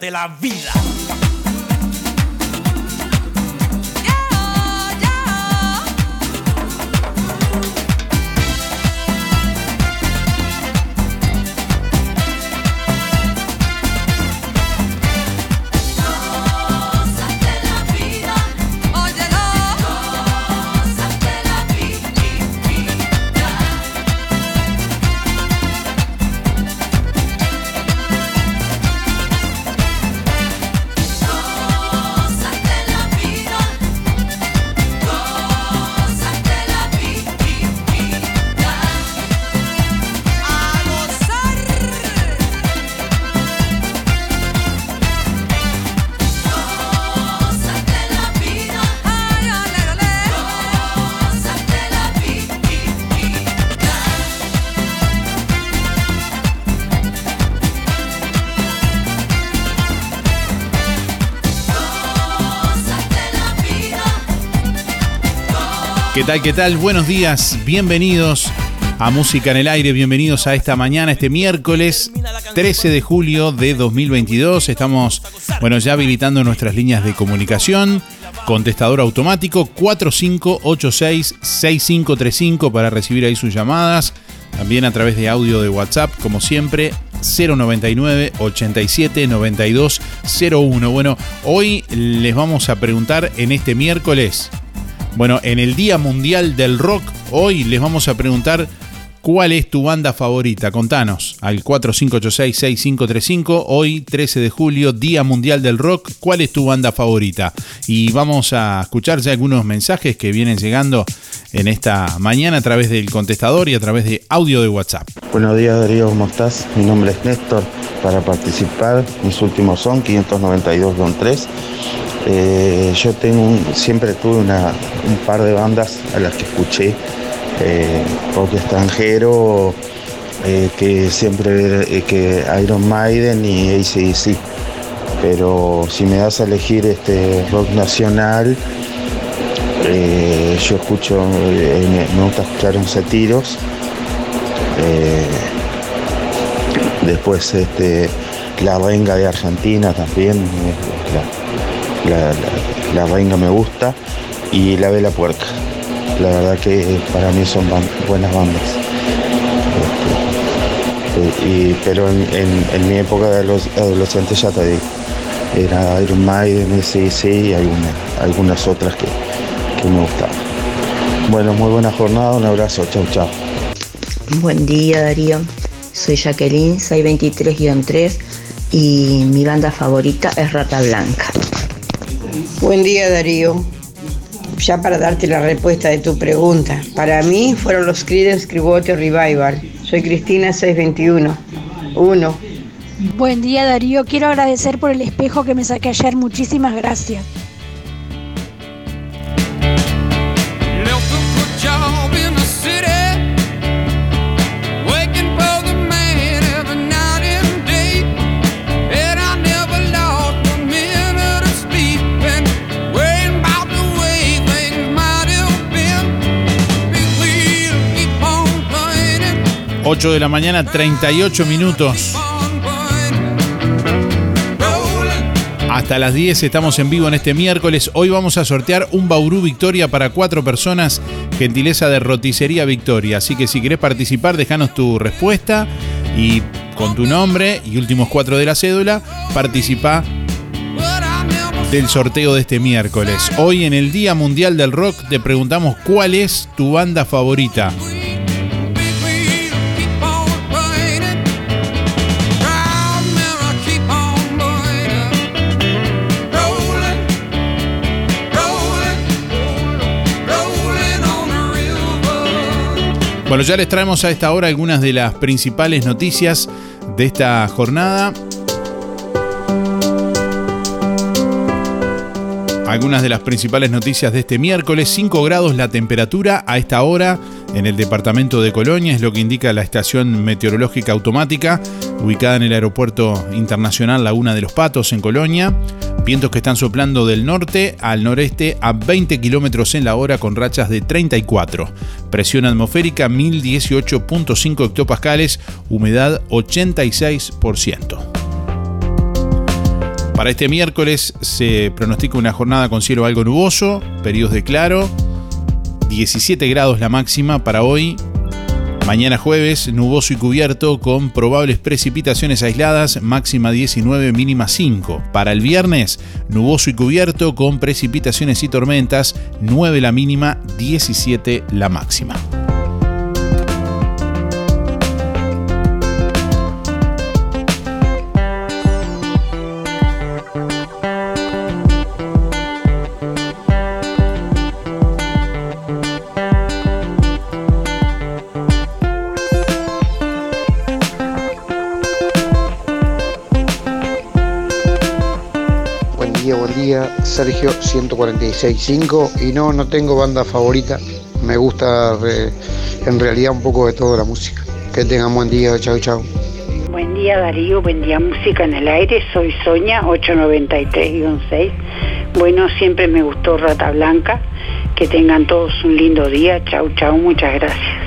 De la vida. Tal? ¿Qué tal? Buenos días, bienvenidos a Música en el Aire, bienvenidos a esta mañana, este miércoles 13 de julio de 2022. Estamos, bueno, ya habilitando nuestras líneas de comunicación. Contestador automático 4586-6535 para recibir ahí sus llamadas. También a través de audio de WhatsApp, como siempre, 099 87 92 01. Bueno, hoy les vamos a preguntar en este miércoles bueno, en el Día Mundial del Rock, hoy les vamos a preguntar ¿Cuál es tu banda favorita? Contanos al 4586-6535. Hoy, 13 de julio, Día Mundial del Rock. ¿Cuál es tu banda favorita? Y vamos a escuchar ya algunos mensajes que vienen llegando en esta mañana a través del contestador y a través de audio de WhatsApp. Buenos días, Darío, ¿cómo estás? Mi nombre es Néstor. Para participar, mis últimos son 592-3. Eh, yo tengo siempre tuve una, un par de bandas a las que escuché eh, rock extranjero, eh, que siempre eh, que Iron Maiden y ACDC. Pero si me das a elegir este rock nacional, yo escucho, me, gusta escuchar un tiros. después este, la renga de Argentina también, la, la renga me gusta, y la vela puerca la verdad que para mí son buenas bandas. Este, pero en, mi época de los adolescentes ya te digo, era Iron Maiden, sí y algunas otras que, me gustaban. Bueno, muy buena jornada, un abrazo, chau chau. Buen día Darío, soy Jacqueline, 623-3 y mi banda favorita es Rata Blanca. Buen día Darío, ya para darte la respuesta de tu pregunta. Para mí fueron los Creedence Clearwater Revival. Soy Cristina 621. Uno. Buen día Darío, quiero agradecer por el espejo que me saqué ayer. Muchísimas gracias. 8 de la mañana, 38 minutos. Hasta las 10 estamos en vivo en este miércoles. Hoy vamos a sortear un Bauru Victoria para cuatro personas, gentileza de Roticería Victoria. Así que si querés participar, déjanos tu respuesta y con tu nombre y últimos cuatro de la cédula, participa del sorteo de este miércoles. Hoy en el Día Mundial del Rock te preguntamos cuál es tu banda favorita. Bueno, ya les traemos a esta hora algunas de las principales noticias de esta jornada. Algunas de las principales noticias de este miércoles, 5 grados la temperatura a esta hora en el departamento de Colonia, es lo que indica la estación meteorológica automática ubicada en el aeropuerto internacional Laguna de los Patos en Colonia. Vientos que están soplando del norte al noreste a 20 kilómetros en la hora con rachas de 34. Presión atmosférica 1018.5 hectopascales, humedad 86%. Para este miércoles se pronostica una jornada con cielo algo nuboso, periodos de claro, 17 grados la máxima para hoy, Mañana jueves, nuboso y cubierto con probables precipitaciones aisladas, máxima 19, mínima 5. Para el viernes, nuboso y cubierto con precipitaciones y tormentas, 9 la mínima, 17 la máxima. Sergio 146.5 y no, no tengo banda favorita. Me gusta en realidad un poco de toda la música. Que tengan buen día, chao, chao. Buen día Darío, buen día Música en el Aire, soy Soña 893-6. Bueno, siempre me gustó Rata Blanca. Que tengan todos un lindo día. Chau, chau, muchas gracias.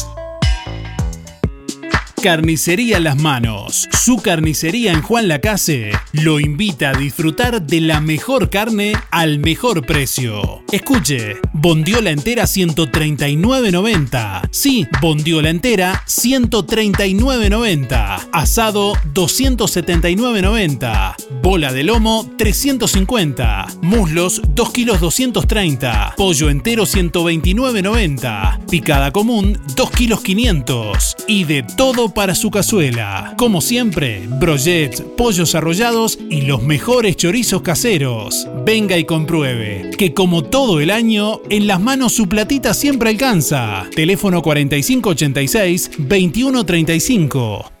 Carnicería Las Manos. Su carnicería en Juan Lacase lo invita a disfrutar de la mejor carne al mejor precio. Escuche, bondiola entera 139.90. Sí, bondiola entera 139.90. Asado 279.90. Bola de lomo 350. Muslos 2 kilos 230. Pollo entero 129.90. Picada común 2 kilos 500. Y de todo para su cazuela. Como siempre, brochets, pollos arrollados y los mejores chorizos caseros. Venga y compruebe que como todo el año, en las manos su platita siempre alcanza. Teléfono 4586-2135.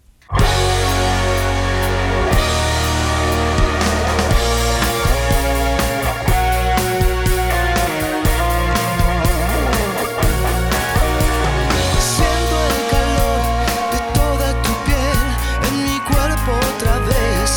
Siento el calor de toda tu piel en mi cuerpo otra vez.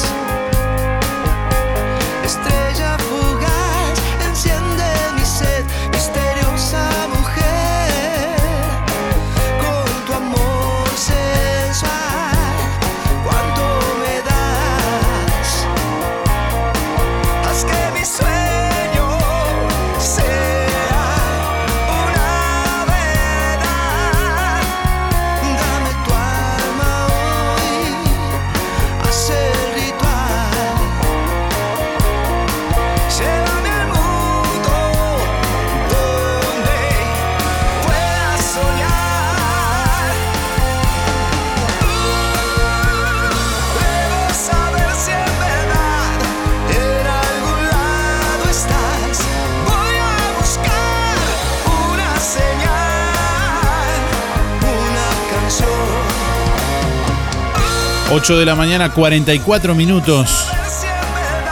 8 de la mañana, 44 minutos.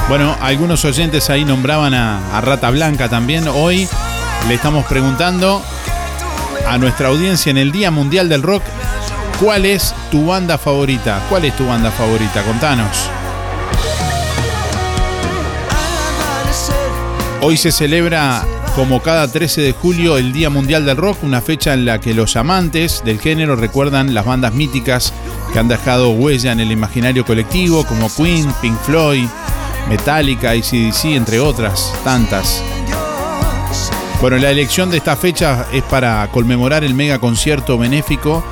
Bueno, algunos oyentes ahí nombraban a, a, Rata Blanca también. Hoy le estamos preguntando a nuestra audiencia en el Día Mundial del Rock, ¿cuál es tu banda favorita? ¿Cuál es tu banda favorita? Contanos. Hoy se celebra como cada 13 de julio el Día Mundial del Rock, una fecha en la que los amantes del género recuerdan las bandas míticas que han dejado huella en el imaginario colectivo, como Queen, Pink Floyd, Metallica, ACDC, entre otras tantas. Bueno, la elección de esta fecha es para conmemorar el mega concierto benéfico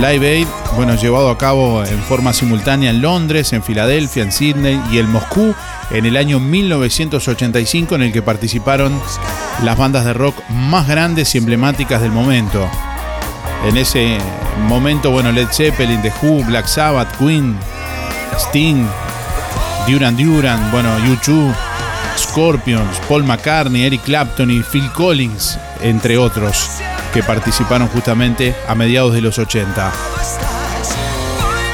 Live Aid, bueno, llevado a cabo en forma simultánea en Londres, en Filadelfia, en Sydney y en Moscú en el año 1985 en el que participaron las bandas de rock más grandes y emblemáticas del momento. En ese momento, bueno, Led Zeppelin, The Who, Black Sabbath, Queen, Sting, Duran Duran, bueno, U2, Scorpions, Paul McCartney, Eric Clapton y Phil Collins, entre otros, que participaron justamente a mediados de los 80.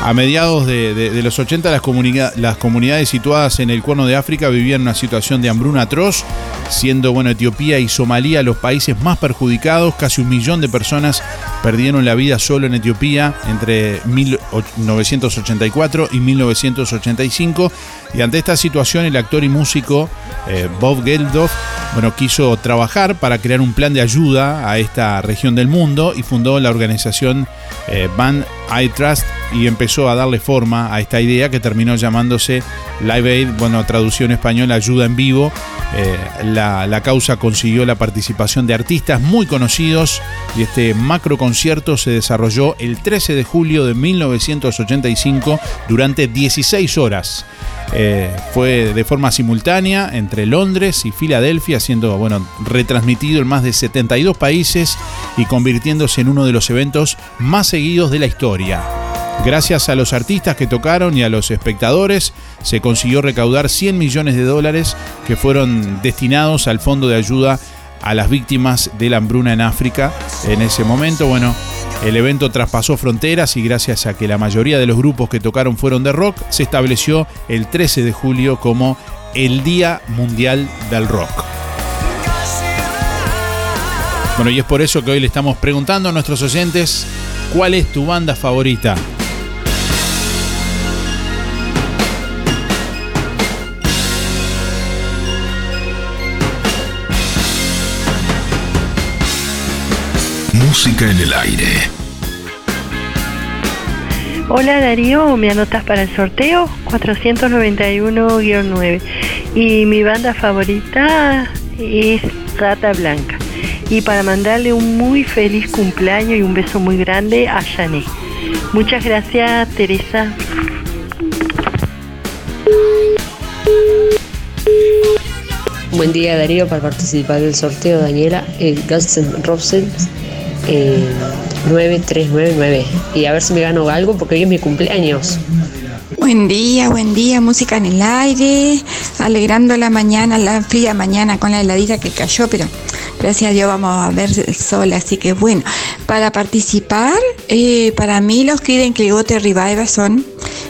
A mediados de, los 80 las, las, comunidades situadas en el Cuerno de África vivían una situación de hambruna atroz, siendo bueno, Etiopía y Somalia los países más perjudicados. Casi un millón de personas perdieron la vida solo en Etiopía entre 1984 y 1985. Y ante esta situación el actor y músico eh, Bob Geldof bueno, quiso trabajar para crear un plan de ayuda a esta región del mundo y fundó la organización eh, Ban I Trust y empezó a darle forma a esta idea que terminó llamándose Live Aid, bueno, traducción española, ayuda en vivo. Eh, la, la, causa consiguió la participación de artistas muy conocidos y este macro concierto se desarrolló el 13 de julio de 1985 durante 16 horas. Eh, fue de forma simultánea entre Londres y Filadelfia, siendo bueno, retransmitido en más de 72 países y convirtiéndose en uno de los eventos más seguidos de la historia. Gracias a los artistas que tocaron y a los espectadores, se consiguió recaudar 100 millones de dólares que fueron destinados al Fondo de Ayuda a las Víctimas de la Hambruna en África. En ese momento, bueno, el evento traspasó fronteras y gracias a que la mayoría de los grupos que tocaron fueron de rock, se estableció el 13 de julio como el Día Mundial del Rock. Bueno, y es por eso que hoy le estamos preguntando a nuestros oyentes, ¿cuál es tu banda favorita? Música en el aire. Hola Darío, ¿me anotas para el sorteo? 491-9. Y mi banda favorita es Rata Blanca. Y para mandarle un muy feliz cumpleaños y un beso muy grande a Jané. Muchas gracias, Teresa. Buen día Darío para participar del sorteo Daniela en Guns N' Roses eh, 9399 y a ver si me gano algo porque hoy es mi cumpleaños. Buen día, buen día, música en el aire, alegrando la mañana, la fría mañana con la heladita que cayó, pero gracias a Dios vamos a ver el sol, así que bueno, para participar, eh, para mí los Creedence Clearwater Revival son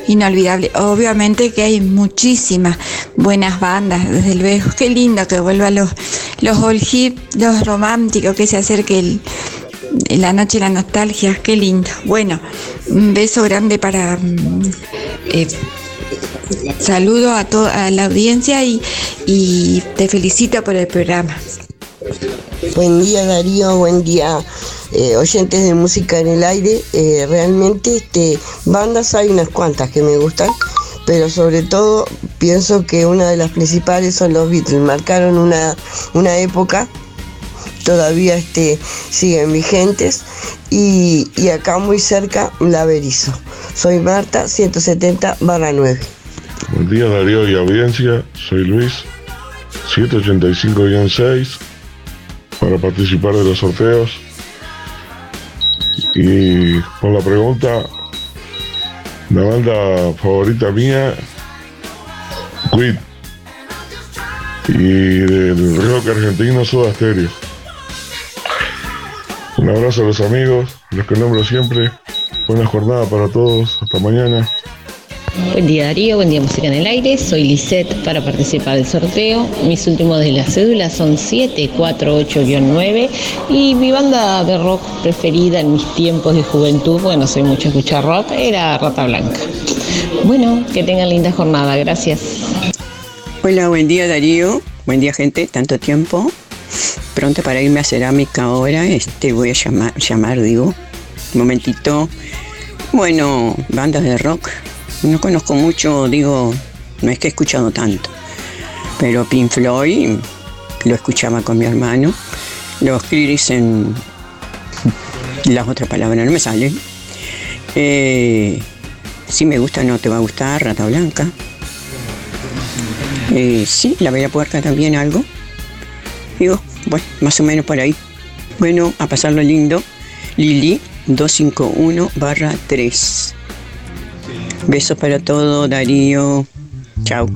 inolvidables. Obviamente que hay muchísimas buenas bandas, desde luego. Qué lindo que vuelvan los, los old hip, los románticos, que se acerque el, la noche la nostalgia, qué lindo. Bueno, un beso grande para... mm, eh, saludo a toda la audiencia y, te felicito por el programa. Buen día Darío, buen día eh, oyentes de música en el aire. Eh, realmente este, bandas hay unas cuantas que me gustan, pero sobre todo pienso que una de las principales son los Beatles. Marcaron una, una época, todavía este, siguen vigentes y, y acá muy cerca la Berizo. Soy Marta, 170 barra 9. Buen día Darío y audiencia, soy Luis, 785-6, para participar de los sorteos. Y con la pregunta, la banda favorita mía, Quid. Y del rock argentino, Soda Stereo. Un abrazo a los amigos, los que nombro siempre. Buena jornada para todos, hasta mañana. Buen día Darío, buen día Música en el Aire, soy Lisette para participar del sorteo. Mis últimos de las cédulas son 748-9 y mi banda de rock preferida en mis tiempos de juventud, bueno, soy mucho escuchar rock, era Rata Blanca. Bueno, que tengan linda jornada, gracias. Hola, buen día Darío, buen día gente, tanto tiempo. Pronto para irme a cerámica ahora, este voy a llamar, llamar digo, un momentito. Bueno, bandas de rock, no conozco mucho, digo, no es que he escuchado tanto, pero Pink Floyd lo escuchaba con mi hermano. Los Criris en las otras palabras no me salen. Eh, si me gusta, no te va a gustar, Rata Blanca. Eh, sí, la Bella Puerca también algo. Digo, bueno, más o menos por ahí. Bueno, a pasarlo lindo. Lili 251 barra 3. Besos para todo, Darío. Chao.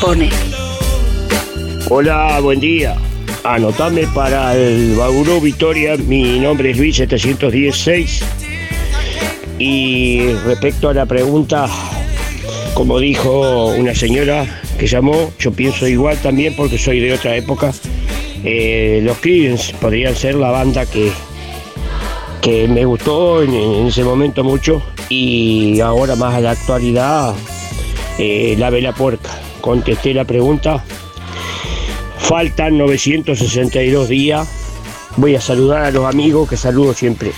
Pone. Hola, buen día. Anotame para el Bauru Victoria. Mi nombre es Luis 716. Y respecto a la pregunta, como dijo una señora que llamó, yo pienso igual también porque soy de otra época. Eh, los Creedence podrían ser la banda que, que me gustó en, en ese momento mucho y ahora más a la actualidad, eh, la vela puerca. Contesté la pregunta. Faltan 962 días. Voy a saludar a los amigos que saludo siempre.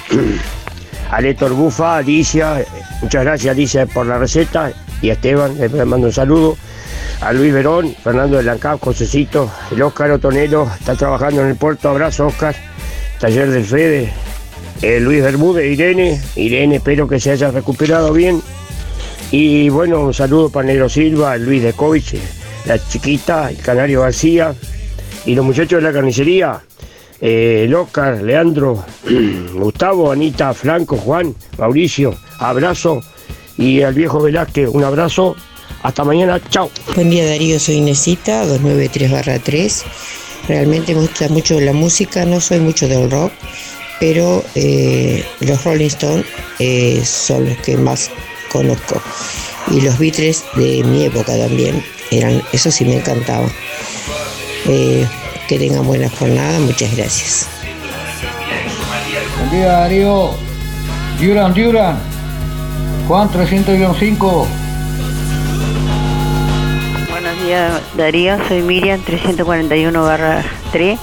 A Héctor Bufa, Alicia, muchas gracias Alicia por la receta y a Esteban, le mando un saludo. A Luis Verón, Fernando de Lancap, Josecito, el Óscar Otonero, está trabajando en el puerto, abrazo Óscar, Taller del Fede, eh, Luis Bermúdez, Irene, Irene, espero que se haya recuperado bien. Y bueno, un saludo para Negro Silva, Luis de Covich, la chiquita, el Canario García y los muchachos de la carnicería. Eh, Leandro, Gustavo, Anita, Franco, Juan, Mauricio, abrazo. Y al viejo Velázquez, un abrazo. Hasta mañana, chao. Buen día Darío, soy Inesita, 293-3. Realmente me gusta mucho la música, no soy mucho del rock, pero eh, los Rolling Stones eh, son los que más conozco. Y los Beatles de mi época también, eran, eso sí me encantaba. Eh, que tengan buena jornada, muchas gracias. Buen día Darío. Duran, Duran. Juan 300-5. Buenos días, Darío. Soy Miriam, 341 barra 3.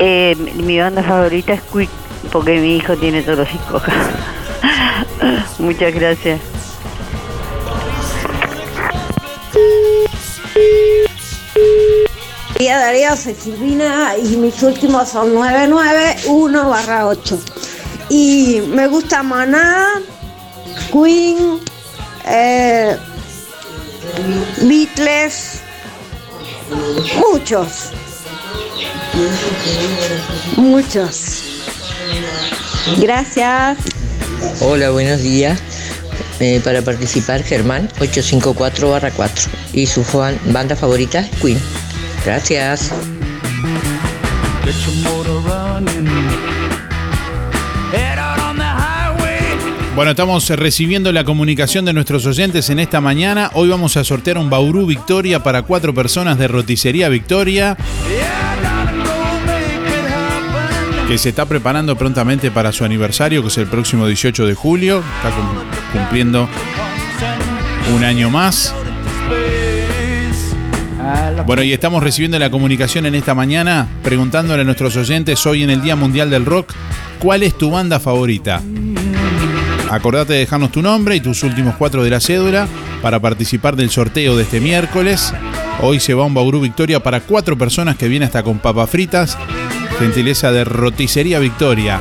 Eh, mi banda favorita es Quick, porque mi hijo tiene todos los discos acá. Muchas gracias. Día Darío, soy Silvina y mis últimos son 991 barra 8. Y me gusta Maná, Queen, eh, Beatles, muchos. Muchos. Gracias. Hola, buenos días. Eh, para participar, Germán 854-4 y su fan- banda favorita Queen. Gracias. Bueno, estamos recibiendo la comunicación de nuestros oyentes en esta mañana. Hoy vamos a sortear un Bauru Victoria para cuatro personas de Roticería Victoria. Que se está preparando prontamente para su aniversario, que es el próximo 18 de julio. Está cum- cumpliendo un año más. Bueno, y estamos recibiendo la comunicación en esta mañana preguntándole a nuestros oyentes hoy en el Día Mundial del Rock, ¿cuál es tu banda favorita? Acordate de dejarnos tu nombre y tus últimos cuatro de la cédula para participar del sorteo de este miércoles. Hoy se va un Bauru Victoria para cuatro personas que viene hasta con papas fritas. Gentileza de Roticería Victoria.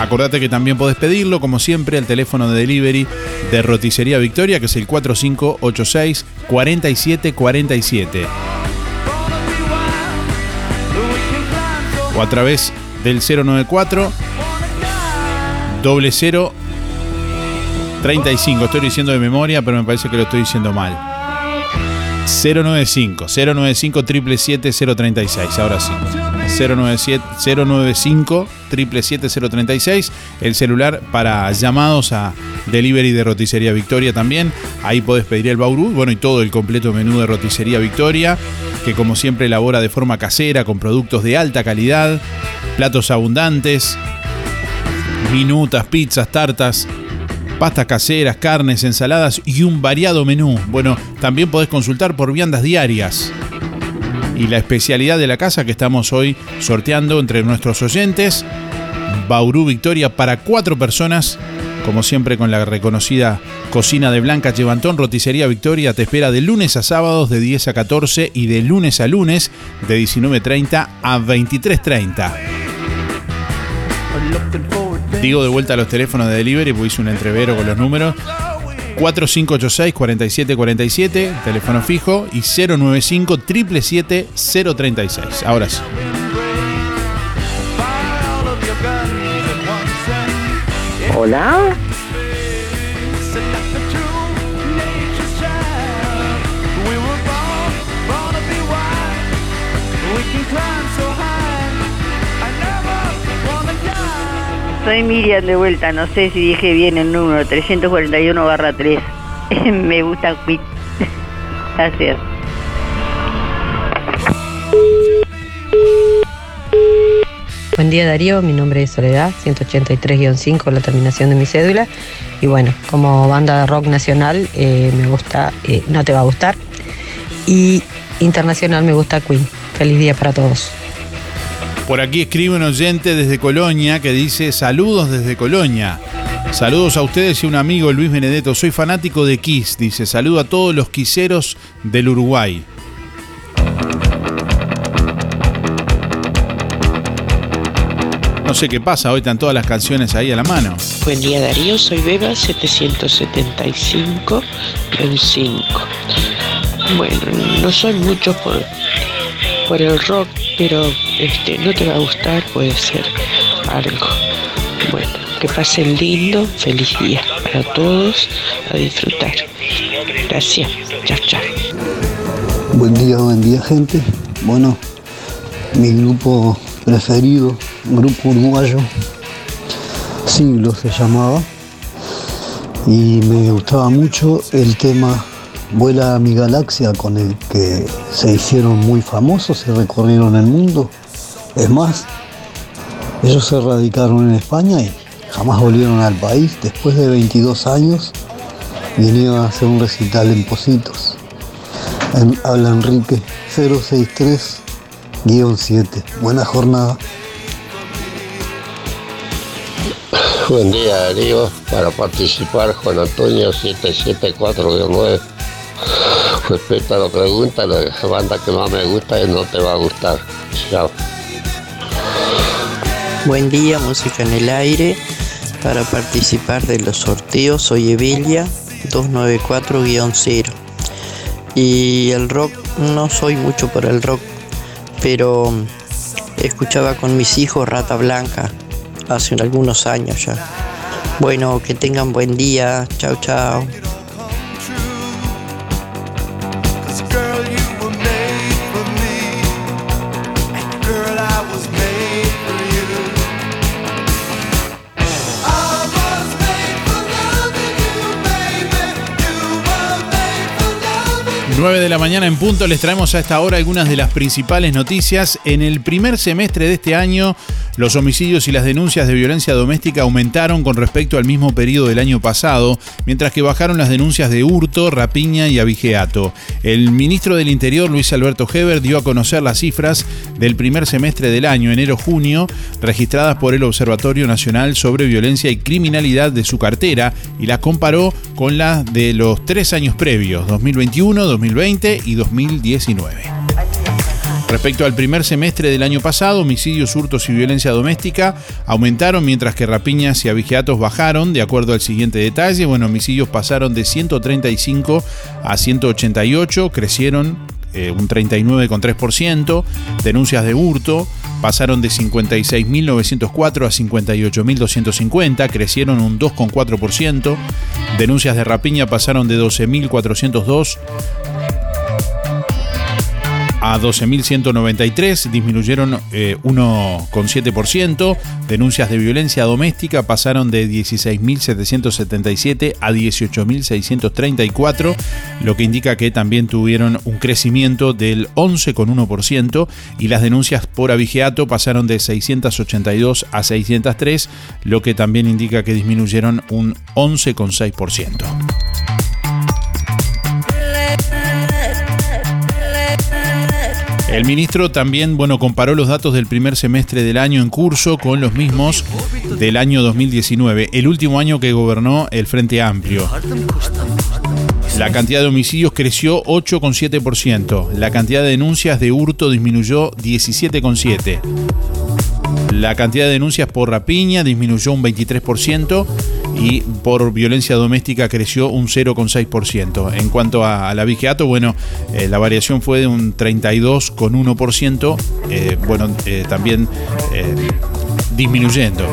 Acordate que también podés pedirlo, como siempre, al teléfono de delivery de Roticería Victoria, que es el 4586 4747. O a través del 094 doble 0 35. Estoy diciendo de memoria, pero me parece que lo estoy diciendo mal. 095 095 777 036. Ahora sí. 097 095 777 036. El celular para llamados a delivery de Roticería Victoria también. Ahí podés pedir el Bauru. Bueno, y todo el completo menú de Roticería Victoria. Que como siempre elabora de forma casera con productos de alta calidad. Platos abundantes. Minutas, pizzas, tartas pastas caseras, carnes, ensaladas y un variado menú. Bueno, también podés consultar por viandas diarias. Y la especialidad de la casa que estamos hoy sorteando entre nuestros oyentes, Bauru Victoria para cuatro personas, como siempre con la reconocida cocina de Blanca Chevantón, Roticería Victoria te espera de lunes a sábados de 10 a 14 y de lunes a lunes de 19.30 a 23.30. Digo de vuelta a los teléfonos de delivery, porque hice un entrevero con los números. 4586-4747, teléfono fijo, y 095-777-036. Ahora sí. Hola. Soy Miriam de vuelta, no sé si dije bien el número, 341 barra 3. Me gusta Quit. Gracias. Buen día Darío, mi nombre es Soledad, 183-5, la terminación de mi cédula. Y bueno, como banda de rock nacional eh, me gusta, eh, no te va a gustar. Y internacional me gusta Queen. Feliz día para todos. Por aquí escribe un oyente desde Colonia que dice saludos desde Colonia. Saludos a ustedes y un amigo Luis Benedetto. Soy fanático de Kiss. Dice saludo a todos los quiseros del Uruguay. No sé qué pasa, hoy están todas las canciones ahí a la mano. Buen día Darío, soy Beba 775-5. Bueno, no soy mucho por, por el rock, pero este no te va a gustar, puede ser algo. Bueno, que pasen lindo, feliz día para todos, a disfrutar. Gracias, chao, chao. Buen día, buen día gente. Bueno, mi grupo preferido, grupo uruguayo, Siglo se llamaba, y me gustaba mucho el tema Vuela a mi galaxia con el que se hicieron muy famosos y recorrieron el mundo. Es más, ellos se radicaron en España y jamás volvieron al país. Después de 22 años vinieron a hacer un recital en Positos. En- habla Enrique 063-7. Buena jornada. Buen día Darío, para participar Juan Antonio 774-9. Respecto a la pregunta, la banda que más me gusta es No Te Va a Gustar. Chao. Buen día, música en el aire. Para participar de los sorteos soy Evelia 294-0. Y el rock, no soy mucho por el rock, pero escuchaba con mis hijos Rata Blanca hace algunos años ya. Bueno, que tengan buen día. Chao, chao. 9 de la mañana en punto les traemos a esta hora algunas de las principales noticias. En el primer semestre de este año, los homicidios y las denuncias de violencia doméstica aumentaron con respecto al mismo periodo del año pasado, mientras que bajaron las denuncias de hurto, rapiña y abigeato. El ministro del Interior, Luis Alberto Heber, dio a conocer las cifras del primer semestre del año, enero-junio, registradas por el Observatorio Nacional sobre Violencia y Criminalidad de su cartera y las comparó con las de los tres años previos, 2021, 2020 y 2019. Respecto al primer semestre del año pasado, homicidios, hurtos y violencia doméstica aumentaron mientras que rapiñas y abigeatos bajaron, de acuerdo al siguiente detalle. Bueno, homicidios pasaron de 135 a 188, crecieron eh, un 39,3%. Denuncias de hurto pasaron de 56.904 a 58.250, crecieron un 2,4%. Denuncias de rapiña pasaron de 12.402 a 12.193, disminuyeron eh, 1,7%. Denuncias de violencia doméstica pasaron de 16.777 a 18.634, lo que indica que también tuvieron un crecimiento del 11,1% y las denuncias por abigeato pasaron de 682 a 603, lo que también indica que disminuyeron un 11,6%. El ministro también, bueno, comparó los datos del primer semestre del año en curso con los mismos del año 2019, el último año que gobernó el Frente Amplio. La cantidad de homicidios creció 8,7%. La cantidad de denuncias de hurto disminuyó 17,7%. La cantidad de denuncias por rapiña disminuyó un 23% y por violencia doméstica creció un 0,6%. En cuanto a, al abigeato, bueno, eh, la variación fue de un 32,1%, eh, bueno, eh, también eh, disminuyendo.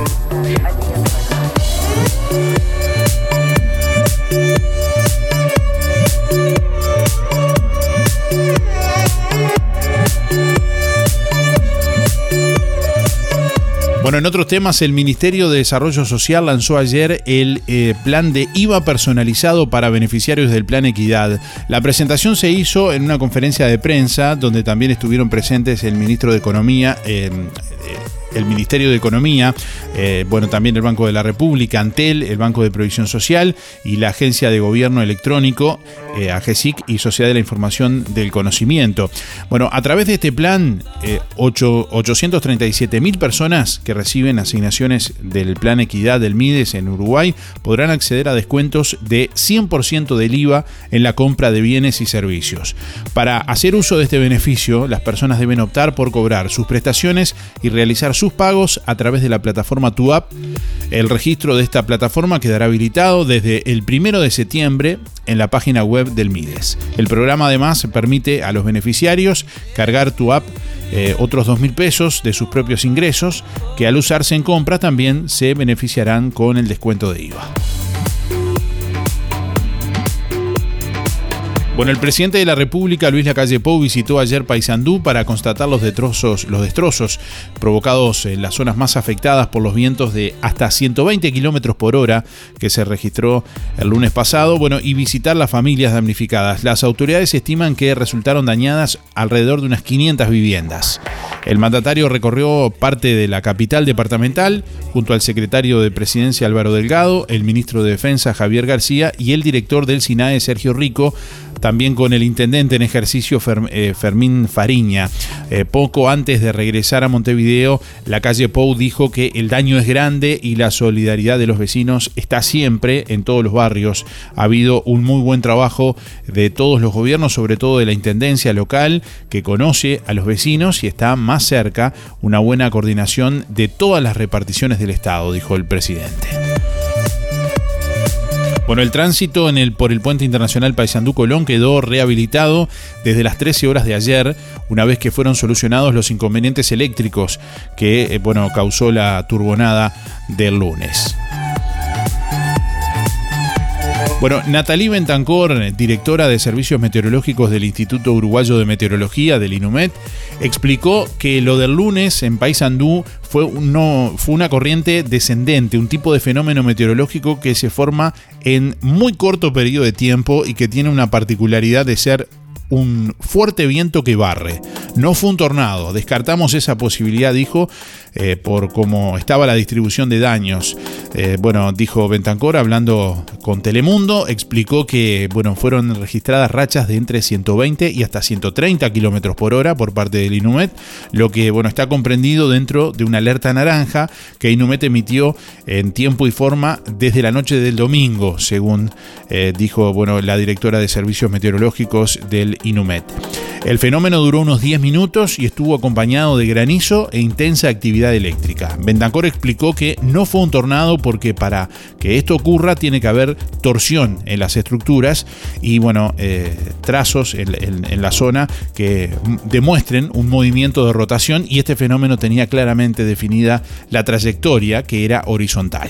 Bueno, en otros temas, el Ministerio de Desarrollo Social lanzó ayer el eh, plan de IVA personalizado para beneficiarios del Plan Equidad. La presentación se hizo en una conferencia de prensa donde también estuvieron presentes el ministro de Economía. eh, eh, el Ministerio de Economía, eh, bueno, también el Banco de la República, Antel, el Banco de Provisión Social y la Agencia de Gobierno Electrónico, eh, AGESIC y Sociedad de la Información del Conocimiento. Bueno, a través de este plan, eh, 837 mil personas que reciben asignaciones del Plan Equidad del MIDES en Uruguay podrán acceder a descuentos de 100% del IVA en la compra de bienes y servicios. Para hacer uso de este beneficio, las personas deben optar por cobrar sus prestaciones y realizar sus pagos a través de la plataforma TuApp. El registro de esta plataforma quedará habilitado desde el 1 de septiembre en la página web del MIDES. El programa además permite a los beneficiarios cargar tu app eh, otros 2 mil pesos de sus propios ingresos que al usarse en compra también se beneficiarán con el descuento de IVA. Bueno, el presidente de la República, Luis Lacalle Pou, visitó ayer Paysandú para constatar los destrozos, los destrozos provocados en las zonas más afectadas por los vientos de hasta 120 kilómetros por hora que se registró el lunes pasado. Bueno, y visitar las familias damnificadas. Las autoridades estiman que resultaron dañadas alrededor de unas 500 viviendas. El mandatario recorrió parte de la capital departamental junto al secretario de Presidencia Álvaro Delgado, el ministro de Defensa Javier García y el director del SINAE Sergio Rico también con el intendente en ejercicio eh, Fermín Fariña. Eh, poco antes de regresar a Montevideo, la calle Pou dijo que el daño es grande y la solidaridad de los vecinos está siempre en todos los barrios. Ha habido un muy buen trabajo de todos los gobiernos, sobre todo de la intendencia local, que conoce a los vecinos y está más cerca una buena coordinación de todas las reparticiones del Estado, dijo el presidente. Bueno, el tránsito por el puente internacional Paysandú Colón quedó rehabilitado desde las 13 horas de ayer, una vez que fueron solucionados los inconvenientes eléctricos que eh, bueno, causó la turbonada del lunes. Bueno, Natalie Bentancor, directora de Servicios Meteorológicos del Instituto Uruguayo de Meteorología, del INUMET, explicó que lo del lunes en Paysandú fue, fue una corriente descendente, un tipo de fenómeno meteorológico que se forma en muy corto periodo de tiempo y que tiene una particularidad de ser un fuerte viento que barre. No fue un tornado, descartamos esa posibilidad, dijo, eh, por cómo estaba la distribución de daños. Eh, bueno, dijo Bentancor hablando con Telemundo, explicó que bueno, fueron registradas rachas de entre 120 y hasta 130 kilómetros por hora por parte del Inumet, lo que bueno, está comprendido dentro de una alerta naranja que Inumet emitió en tiempo y forma desde la noche del domingo, según eh, dijo bueno, la directora de servicios meteorológicos del Inumet. El fenómeno duró unos 10 minutos y estuvo acompañado de granizo e intensa actividad eléctrica. Bendancor explicó que no fue un tornado porque para que esto ocurra tiene que haber torsión en las estructuras y bueno, eh, trazos en, en- la zona que demuestren un movimiento de rotación y este fenómeno tenía claramente definida la trayectoria que era horizontal.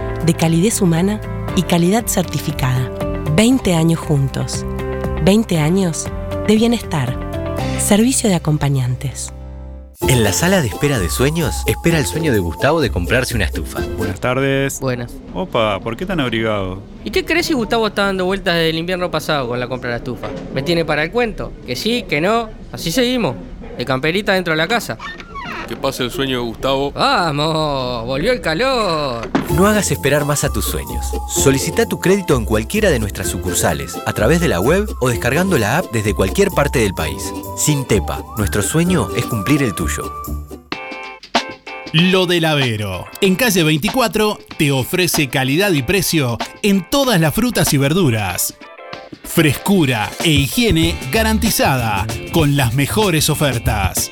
de calidez humana y calidad certificada. 20 años juntos. 20 años de bienestar. Servicio de acompañantes. En la sala de espera de sueños, espera el sueño de Gustavo de comprarse una estufa. Buenas tardes. Buenas. Opa, ¿por qué tan abrigado? ¿Y qué crees si Gustavo está dando vueltas desde el invierno pasado con la compra de la estufa? ¿Me tiene para el cuento? Que sí, que no. Así seguimos. De camperita dentro de la casa. Que pase el sueño de Gustavo. ¡Vamos! ¡Volvió el calor! No hagas esperar más a tus sueños. Solicita tu crédito en cualquiera de nuestras sucursales, a través de la web o descargando la app desde cualquier parte del país. Sin Tepa, nuestro sueño es cumplir el tuyo. Lo del Avero. En calle 24 te ofrece calidad y precio en todas las frutas y verduras. Frescura e higiene garantizada con las mejores ofertas.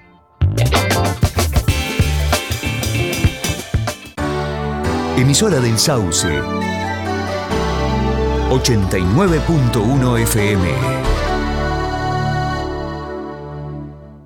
Emisora del Sauce. 89.1 FM.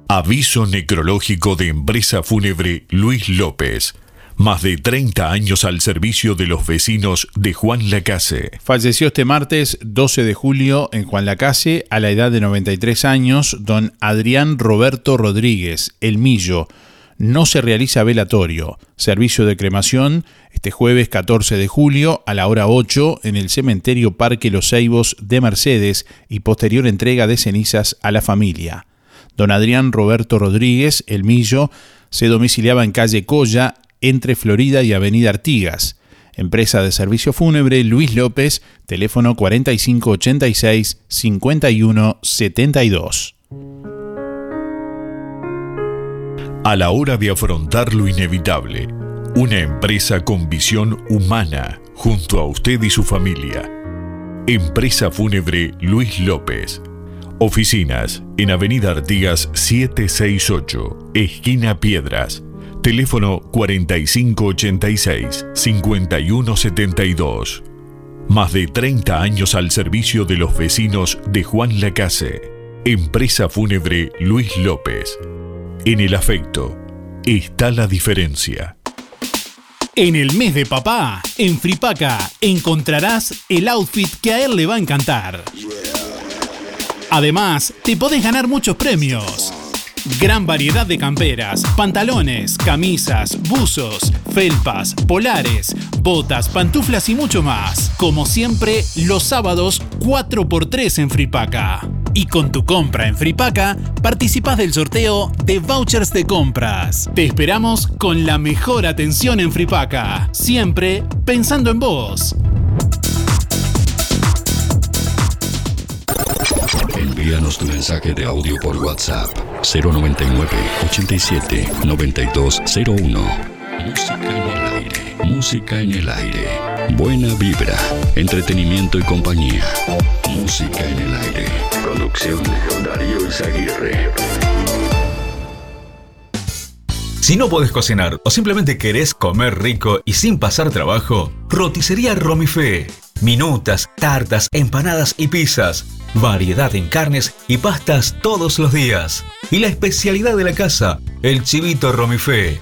Aviso necrológico de empresa fúnebre Luis López. Más de 30 años al servicio de los vecinos de Juan Lacase. Falleció este martes 12 de julio en Juan Lacase a la edad de 93 años don Adrián Roberto Rodríguez, El Millo. No se realiza velatorio. Servicio de cremación este jueves 14 de julio a la hora 8 en el cementerio Parque Los Ceibos de Mercedes y posterior entrega de cenizas a la familia. Don Adrián Roberto Rodríguez, El Millo, se domiciliaba en calle Colla, entre Florida y Avenida Artigas. Empresa de servicio fúnebre Luis López, teléfono 4586-5172. A la hora de afrontar lo inevitable, Una empresa con visión humana junto a usted y su familia. Empresa Fúnebre Luis López. Oficinas en Avenida Artigas 768, esquina Piedras. Teléfono 4586-5172. Más de 30 años al servicio de los vecinos de Juan Lacase. Empresa Fúnebre Luis López. En el afecto está la diferencia. En el mes de papá, en Fripaca, encontrarás el outfit que a él le va a encantar. Además, te podés ganar muchos premios. Gran variedad de camperas, pantalones, camisas, buzos, felpas, polares, botas, pantuflas y mucho más. Como siempre, los sábados 4x3 en Fripaca. Y con tu compra en Fripaca, participas del sorteo de vouchers de compras. Te esperamos con la mejor atención en Fripaca. Siempre pensando en vos. Envíanos tu mensaje de audio por WhatsApp 099 87 9201. Música en el aire. Música en el aire. Buena vibra, entretenimiento y compañía. Música en el aire. Producción Darío Izaguirre. Si no podés cocinar o simplemente querés comer rico y sin pasar trabajo, roticería Romifé. Minutas, tartas, empanadas y pizzas. Variedad en carnes y pastas todos los días. Y la especialidad de la casa, el chivito Romifé.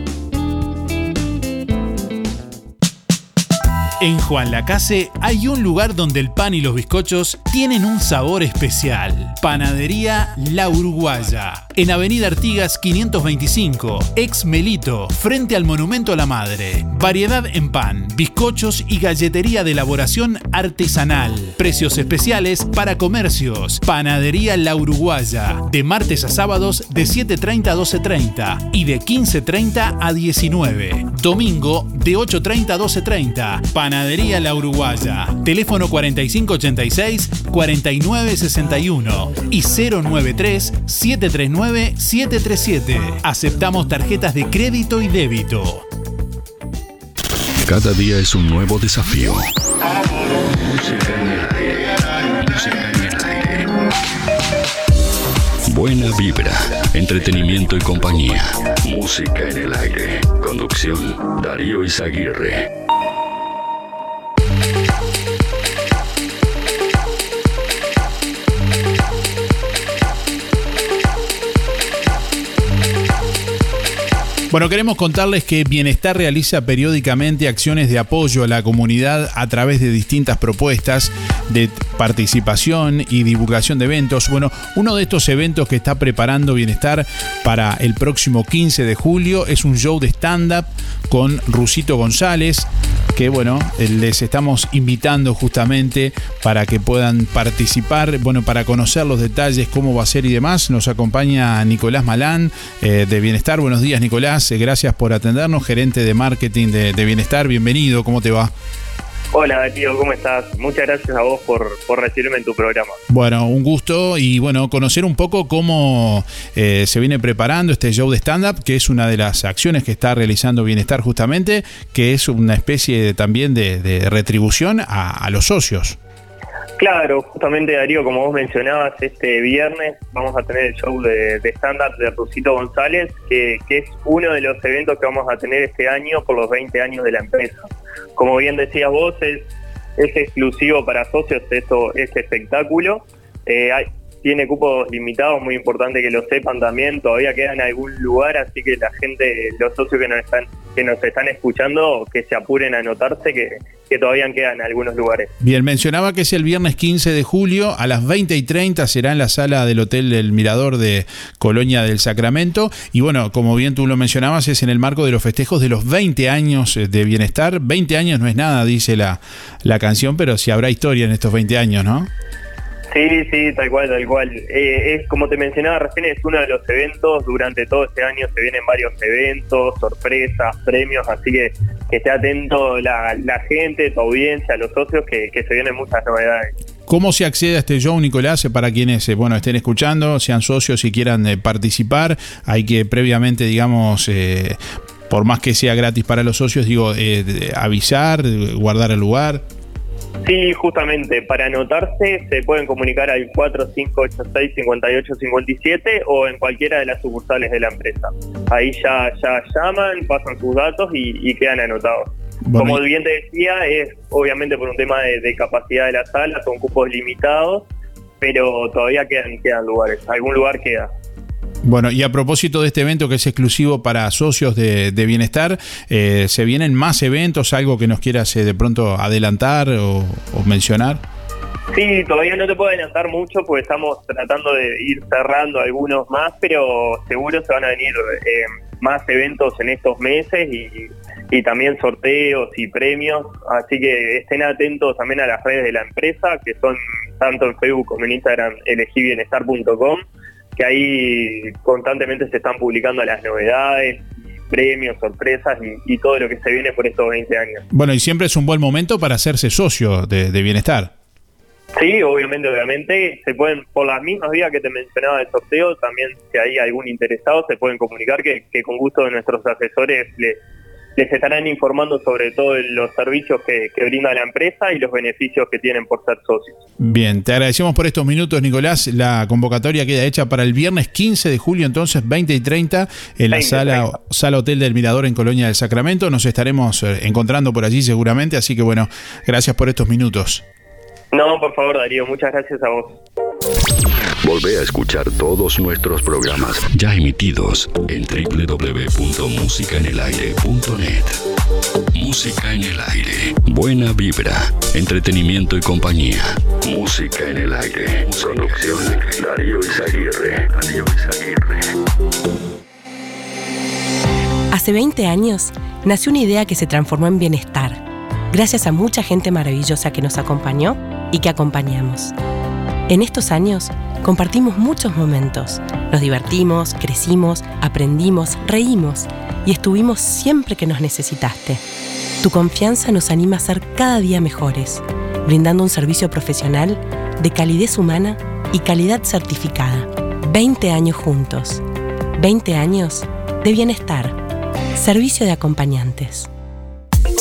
En Juan Lacase hay un lugar donde el pan y los bizcochos tienen un sabor especial. Panadería La Uruguaya. En Avenida Artigas 525, ex Melito, frente al Monumento a la Madre. Variedad en pan, bizcochos y galletería de elaboración artesanal. Precios especiales para comercios. Panadería La Uruguaya. De martes a sábados de 7.30 a 12.30 y de 15.30 a 19. Domingo de 8.30 a 12.30. Panadería La Uruguaya. Teléfono 4586-4961 y 093-739-737. Aceptamos tarjetas de crédito y débito. Cada día es un nuevo desafío. Música en el aire. Buena vibra, entretenimiento y compañía. Música en el aire. Conducción Darío Izaguirre. Bueno, queremos contarles que Bienestar realiza periódicamente acciones de apoyo a la comunidad a través de distintas propuestas de participación y divulgación de eventos. Bueno, uno de estos eventos que está preparando Bienestar para el próximo 15 de julio es un show de stand-up con Rusito González, que bueno, les estamos invitando justamente para que puedan participar, bueno, para conocer los detalles, cómo va a ser y demás. Nos acompaña Nicolás Malán eh, de Bienestar. Buenos días, Nicolás. Gracias por atendernos, gerente de marketing de, de Bienestar. Bienvenido, ¿cómo te va? Hola, tío, ¿cómo estás? Muchas gracias a vos por, por recibirme en tu programa. Bueno, un gusto y bueno, conocer un poco cómo eh, se viene preparando este show de stand-up, que es una de las acciones que está realizando Bienestar justamente, que es una especie de- también de, de retribución a, a los socios. Claro, justamente Darío, como vos mencionabas, este viernes vamos a tener el show de, de stand-up de Rusito González, que, que es uno de los eventos que vamos a tener este año por los 20 años de la empresa. Como bien decías vos, es, es exclusivo para socios esto, este espectáculo. Eh, hay- tiene cupos limitados, muy importante que lo sepan también. Todavía queda en algún lugar, así que la gente, los socios que nos están que nos están escuchando, que se apuren a anotarse, que, que todavía quedan algunos lugares. Bien, mencionaba que es el viernes 15 de julio a las 20 y 30 será en la sala del Hotel del Mirador de Colonia del Sacramento. Y bueno, como bien tú lo mencionabas, es en el marco de los festejos de los 20 años eh, de bienestar. 20 años no es nada, dice la, la canción, pero sí habrá historia en estos 20 años, ¿no? Sí, sí, tal cual, tal cual. Eh, es como te mencionaba recién, es uno de los eventos. Durante todo este año se vienen varios eventos, sorpresas, premios, así que que esté atento la, la gente, tu audiencia, los socios, que, que se vienen muchas novedades. ¿Cómo se accede a este show, Nicolás? Para quienes eh, bueno, estén escuchando, sean socios y quieran eh, participar, hay que previamente, digamos, eh, por más que sea gratis para los socios, digo, eh, avisar, guardar el lugar. Sí, justamente, para anotarse se pueden comunicar al 4586-5857 o en cualquiera de las sucursales de la empresa. Ahí ya, ya llaman, pasan sus datos y, y quedan anotados. Bueno, Como bien te decía, es obviamente por un tema de, de capacidad de la sala, son cupos limitados, pero todavía quedan, quedan lugares, algún lugar queda. Bueno, y a propósito de este evento que es exclusivo para socios de, bienestar, eh, ¿se vienen más eventos? ¿Algo que nos quieras eh, de pronto adelantar o, mencionar? Sí, todavía no te puedo adelantar mucho porque estamos tratando de ir cerrando algunos más, pero seguro se van a venir eh, más eventos en estos meses y, y también sorteos y premios, así que estén atentos también a las redes de la empresa, que son tanto en Facebook como en Instagram elegibienestar.com, que ahí constantemente se están publicando las novedades, premios, sorpresas y, y todo lo que se viene por estos 20 años. Bueno, y siempre es un buen momento para hacerse socio de, de bienestar. Sí, obviamente, obviamente. Se pueden, por las mismas vías que te mencionaba del sorteo, también si hay algún interesado, se pueden comunicar que, que con gusto nuestros asesores le- les estarán informando sobre todos los servicios que, que brinda la empresa y los beneficios que tienen por ser socios. Bien, te agradecemos por estos minutos, Nicolás. La convocatoria queda hecha para el viernes 15 de julio, entonces 20 y 30, en la 20 y sala, sala Hotel del Mirador en Colonia del Sacramento. Nos estaremos eh, encontrando por allí seguramente, así que bueno, gracias por estos minutos. No, por favor, Darío, muchas gracias a vos. Volvé a escuchar todos nuestros programas ya emitidos en www.musicaenelaire.net. Música en el aire. Buena vibra, entretenimiento y compañía. Música en el aire. Producción Darío Izaguirre. Darío Izaguirre. Hace 20 años nació una idea que se transformó en bienestar, gracias a mucha gente maravillosa que nos acompañó y que acompañamos. En estos años compartimos muchos momentos, nos divertimos, crecimos, aprendimos, reímos y estuvimos siempre que nos necesitaste. Tu confianza nos anima a ser cada día mejores, brindando un servicio profesional de calidez humana y calidad certificada. 20 años juntos. 20 años de bienestar. Servicio de acompañantes.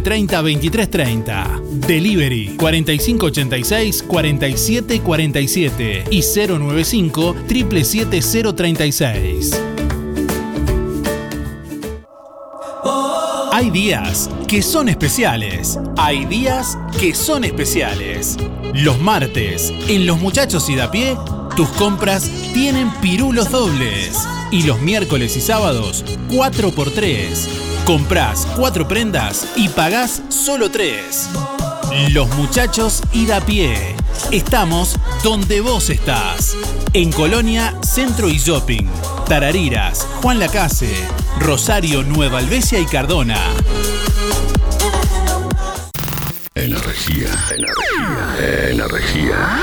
2930 2330. Delivery 4586 4747 y 095 77036. Hay días que son especiales. Hay días que son especiales. Los martes, en Los Muchachos y da pie, tus compras tienen pirulos dobles. Y los miércoles y sábados, 4x3. Comprás 4 prendas y pagás solo 3. Los Muchachos de a pie. Estamos donde vos estás. En Colonia, Centro y Shopping. Tarariras, Juan Lacase, Rosario, Nueva Albesia y Cardona. Energía, energía, energía.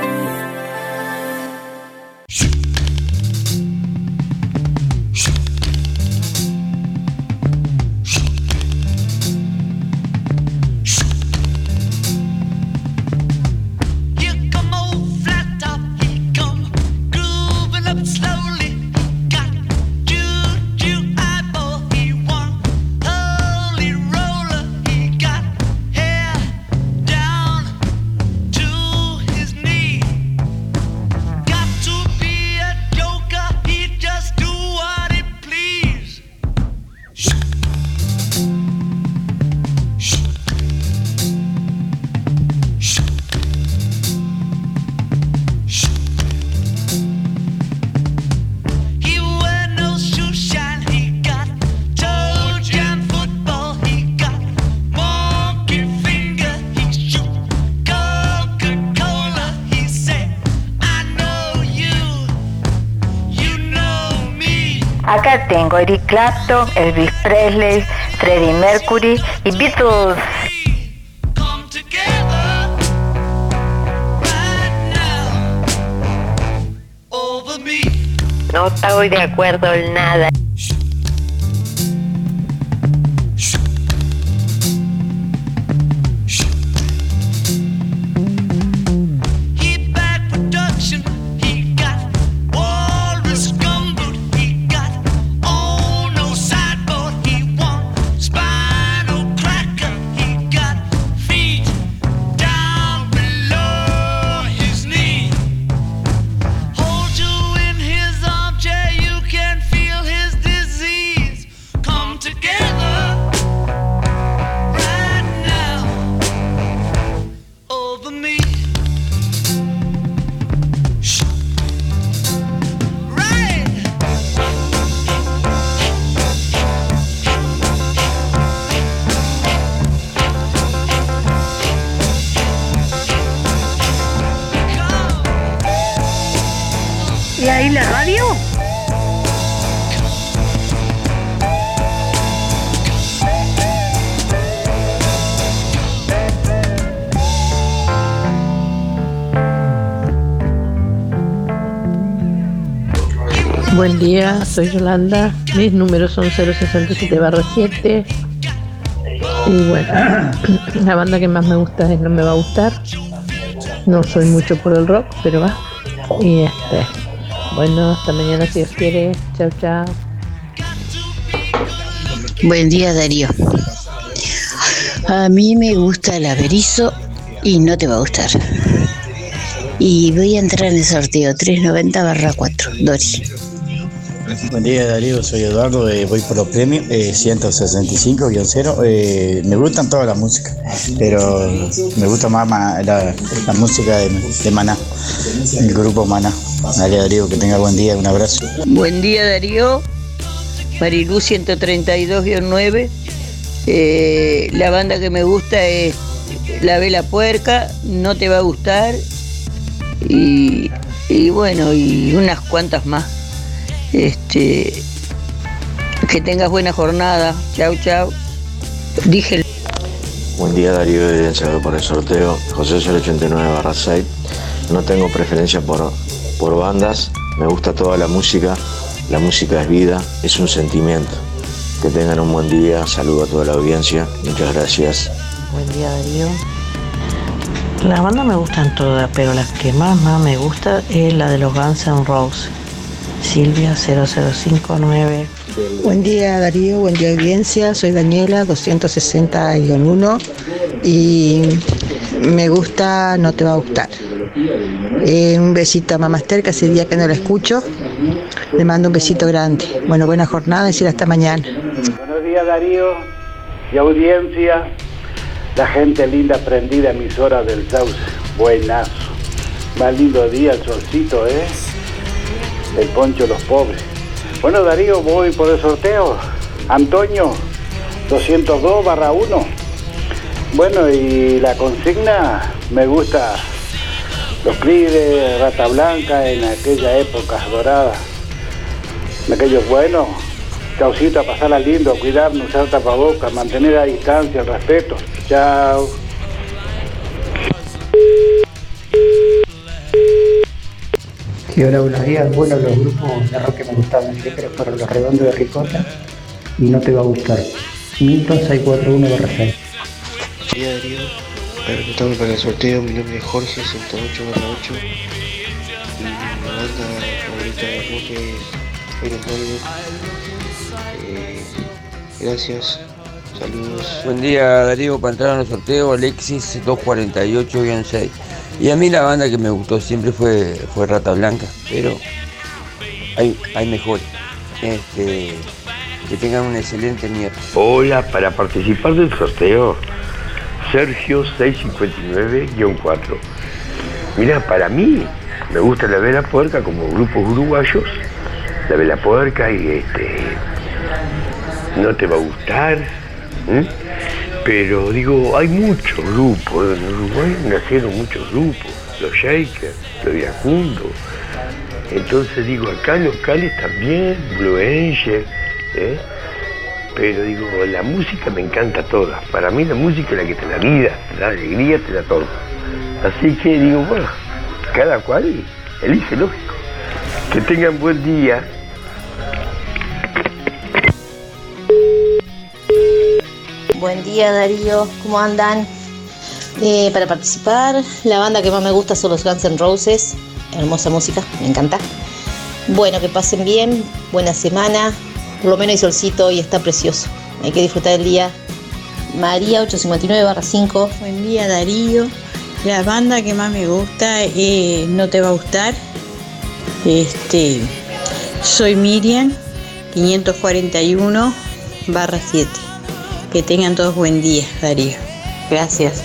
Eric Clapton, Elvis Presley, Freddie Mercury y Beatles. No estoy de acuerdo en nada. Soy Yolanda. Mis números son 067 7. Y bueno, la banda que más me gusta es No Me Va a Gustar. No soy mucho por el rock, pero va. Y este. Bueno, hasta mañana si Dios quiere. Chao, chao. Buen día Darío. A mí me gusta el averizo y no te va a gustar. Y voy a entrar en el sorteo 390 barra 4. Dori. Buen día Darío, soy Eduardo, eh, voy por los premios eh, 165-0. Eh, me gustan todas las músicas, pero me gusta más la, música de, de Maná, el grupo Maná. Dale Darío, que tenga buen día, un abrazo. Buen día Darío, Marilú 132-9. Eh, la banda que me gusta es La Vela Puerca, no te va a gustar. Y bueno, y unas cuantas más. Este, que tengas buena jornada. Chau, chau. Dije. Buen día Darío, evidenciado por el sorteo José 089 barra 6. No tengo preferencia por, por bandas, me gusta toda la música, la música es vida, es un sentimiento. Que tengan un buen día, saludo a toda la audiencia, muchas gracias. Buen día Darío. Las bandas me gustan todas, pero la que más, más me gusta es la de los Guns N' Roses. Silvia 0059. Buen día Darío, buen día audiencia, soy Daniela 260-1 y me gusta, no te va a gustar. Eh, un besito a Mamá Esther, que hace día que no la escucho. Le mando un besito grande. Bueno, buena jornada y hasta mañana. Buenos días Darío y audiencia, la gente linda prendida emisora del Sauce, buenazo. Más lindo día el solcito, ¿eh? El poncho de los pobres. Bueno Darío, voy por el sorteo. Antonio, 202 barra 1. Bueno, y la consigna, me gusta los Clides, Rata Blanca en aquella época dorada. En aquellos buenos, Chaucita, pasarla lindo, cuidarnos, usar tapabocas, mantener la distancia, el respeto. Chao. Sí, hola, buenos días. Bueno, los grupos de rock que me gustaban siempre fueron Los Redondos de Ricota y No Te Va a Gustar. Milton 641 barra 6. Hola Darío, preguntando para el sorteo, mi nombre es Jorge 108 barra 8 y mi banda favorita de rock es Iron Maiden. Eh, gracias, saludos. Buen día Darío, para entrar en el sorteo Alexis 248-6. Y a mí la banda que me gustó siempre fue, fue Rata Blanca, pero hay, hay mejores. Este, que tengan un excelente miércoles. Hola, para participar del sorteo, Sergio 659-4. Mira, para mí me gusta la Vela Puerca como grupos uruguayos, la Vela Puerca y este no te va a gustar. Pero digo, hay muchos grupos, en Uruguay nacieron muchos grupos, los Shakers, los Viajundos, entonces digo, acá locales también, Blue Angel, ¿eh? pero digo, la música me encanta toda. Para mí la música es la que te da vida, te da alegría, te da todo. Así que digo, bueno, cada cual elige, lógico. Que tengan buen día. Buen día Darío, ¿cómo andan? Eh, para participar, la banda que más me gusta son los Guns N' Roses. Hermosa música, me encanta. Bueno, que pasen bien, buena semana. Por lo menos hay solcito y está precioso. Hay que disfrutar el día. María 859 5. Buen día Darío. La banda que más me gusta eh, no te va a gustar. Este, soy Miriam 541 barra 7. Que tengan todos buen día, Darío. Gracias.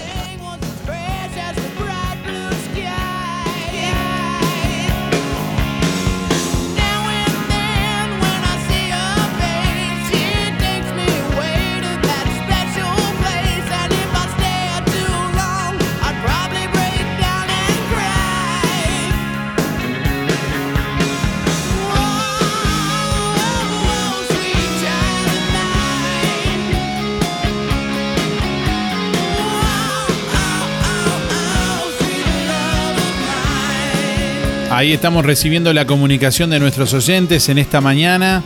Ahí estamos recibiendo la comunicación de nuestros oyentes en esta mañana,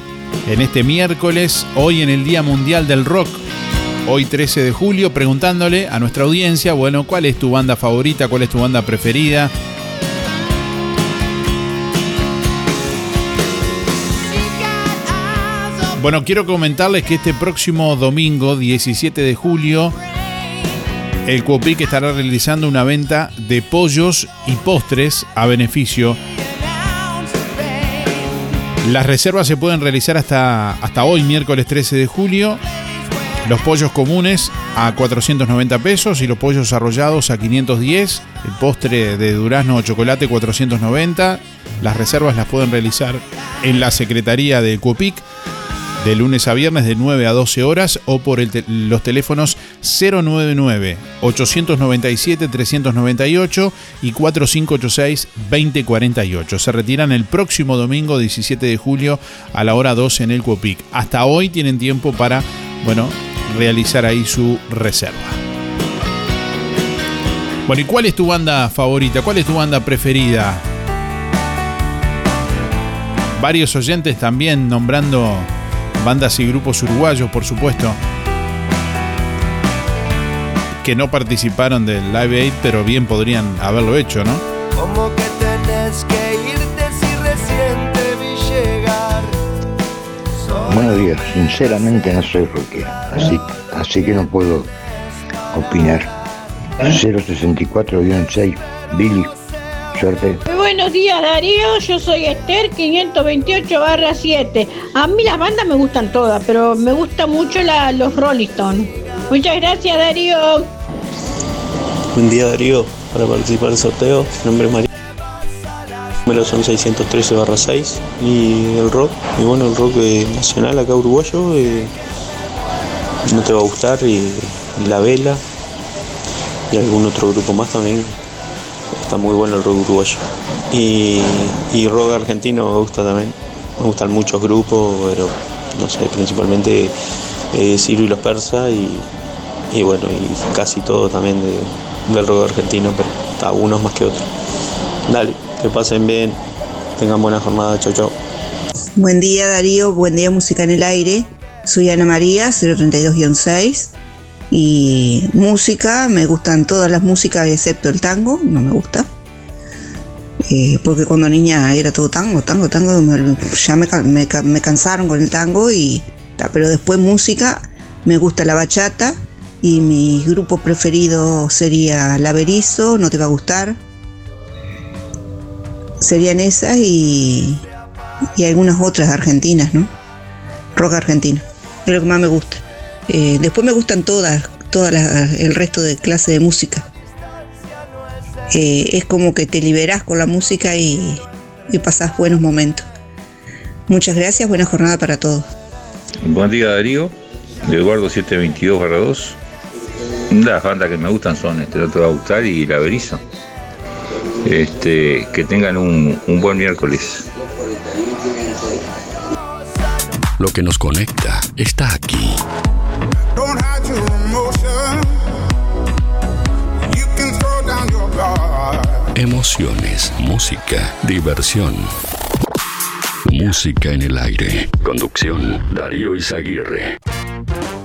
en este miércoles, hoy en el Día Mundial del Rock, hoy 13 de julio, preguntándole a nuestra audiencia, bueno, ¿cuál es tu banda favorita? ¿Cuál es tu banda preferida? Bueno, quiero comentarles que este próximo domingo, 17 de julio, el Cuopic estará realizando una venta de pollos y postres a beneficio. Las reservas se pueden realizar hasta, hasta hoy, miércoles 13 de julio. Los pollos comunes a 490 pesos y los pollos arrollados a 510. El postre de durazno o chocolate 490. Las reservas las pueden realizar en la secretaría de Cuopic de lunes a viernes de 9 a 12 horas o por el te- los teléfonos 099-897-398 y 4586-2048. Se retiran el próximo domingo 17 de julio a la hora 12 en el Cuopic. Hasta hoy tienen tiempo para, bueno, realizar ahí su reserva. Bueno, ¿y cuál es tu banda favorita? ¿Cuál es tu banda preferida? Varios oyentes también nombrando bandas y grupos uruguayos, por supuesto, que no participaron del Live Aid, pero bien podrían haberlo hecho, ¿no? Como que tenés que irte si recién te vi llegar. Buenos días, sinceramente no soy rockero, así, así que no puedo opinar. 064-6, Billy, suerte. Muy buenos días Darío, yo soy Esther 528 barra 7. A mí las bandas me gustan todas, pero me gusta mucho la- los Rolling Stones. Muchas gracias Darío. Buen día Darío, para participar del sorteo, mi nombre es María. Número son 613 barra 6 y el rock, y bueno el rock eh, nacional acá uruguayo, eh, no te va a gustar y, y La Vela y algún otro grupo más también, está muy bueno el rock uruguayo. Y, y rock argentino me gusta también, me gustan muchos grupos, pero no sé, principalmente eh, Ciro y los persas y, y bueno, y casi todo también de- del rock argentino, pero algunos más que otros. Dale, que pasen bien, tengan buena jornada, chau chau. Buen día Darío, buen día Música en el Aire. Soy Ana María, 032-6. Y música, me gustan todas las músicas excepto el tango, no me gusta. Eh, porque cuando niña era todo tango, tango, tango, me- ya me, me ca- me cansaron con el tango y pero después música, me gusta la bachata y mi grupo preferido sería La Berizo, no te va a gustar. Serían esas y, y algunas otras argentinas, ¿no? Rock argentino, es lo que más me gusta. Eh, después me gustan todas, todas las- el resto de clase de música. Eh, es como que te liberás con la música y, y pasás buenos momentos. Muchas gracias, buena jornada para todos. Buen día Darío, de Eduardo 722-2. Las bandas que me gustan son este, No te va a gustar y La Berizo. Este, que tengan un, un buen miércoles. Lo que nos conecta está aquí. Emociones, música, diversión. Música en el aire. Conducción, Darío Izaguirre.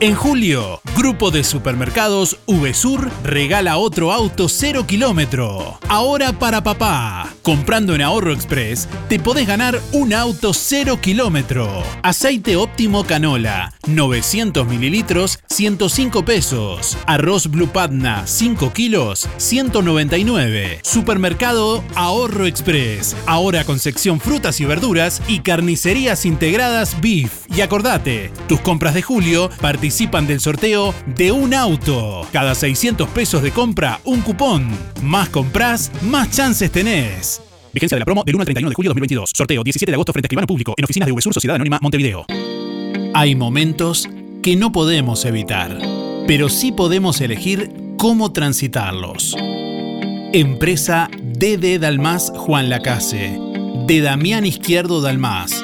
En julio, Grupo de Supermercados VSUR regala otro auto 0 kilómetro. Ahora para papá. Comprando en Ahorro Express, te podés ganar un auto 0 kilómetro. Aceite óptimo canola, 900 mililitros, 105 pesos. Arroz Blue Patna, 5 kilos, 199. Supermercado Ahorro Express. Ahora con sección frutas y verduras y carnicerías integradas Beef. Y acordate, tus compras de julio participan del sorteo de un auto. Cada 600 pesos de compra, un cupón. Más compras, más chances tenés. Vigencia de la promo del 1 al 31 de julio de 2022. Sorteo 17 de agosto frente a escribano público en oficinas de VSUR Sociedad Anónima Montevideo. Hay momentos que no podemos evitar, pero sí podemos elegir cómo transitarlos. Empresa DD Dalmas Juan Lacase, de Damián Izquierdo Dalmas.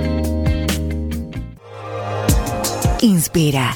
Inspira,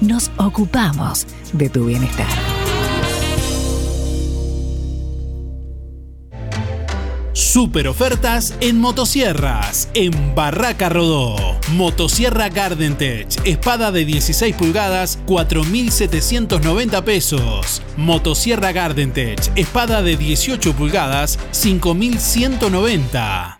nos ocupamos de tu bienestar. Super ofertas en motosierras en Barraca Rodó. Motosierra Garden Tech, espada de 16 pulgadas, 4.790 pesos. Motosierra Garden Tech, espada de 18 pulgadas, 5.190.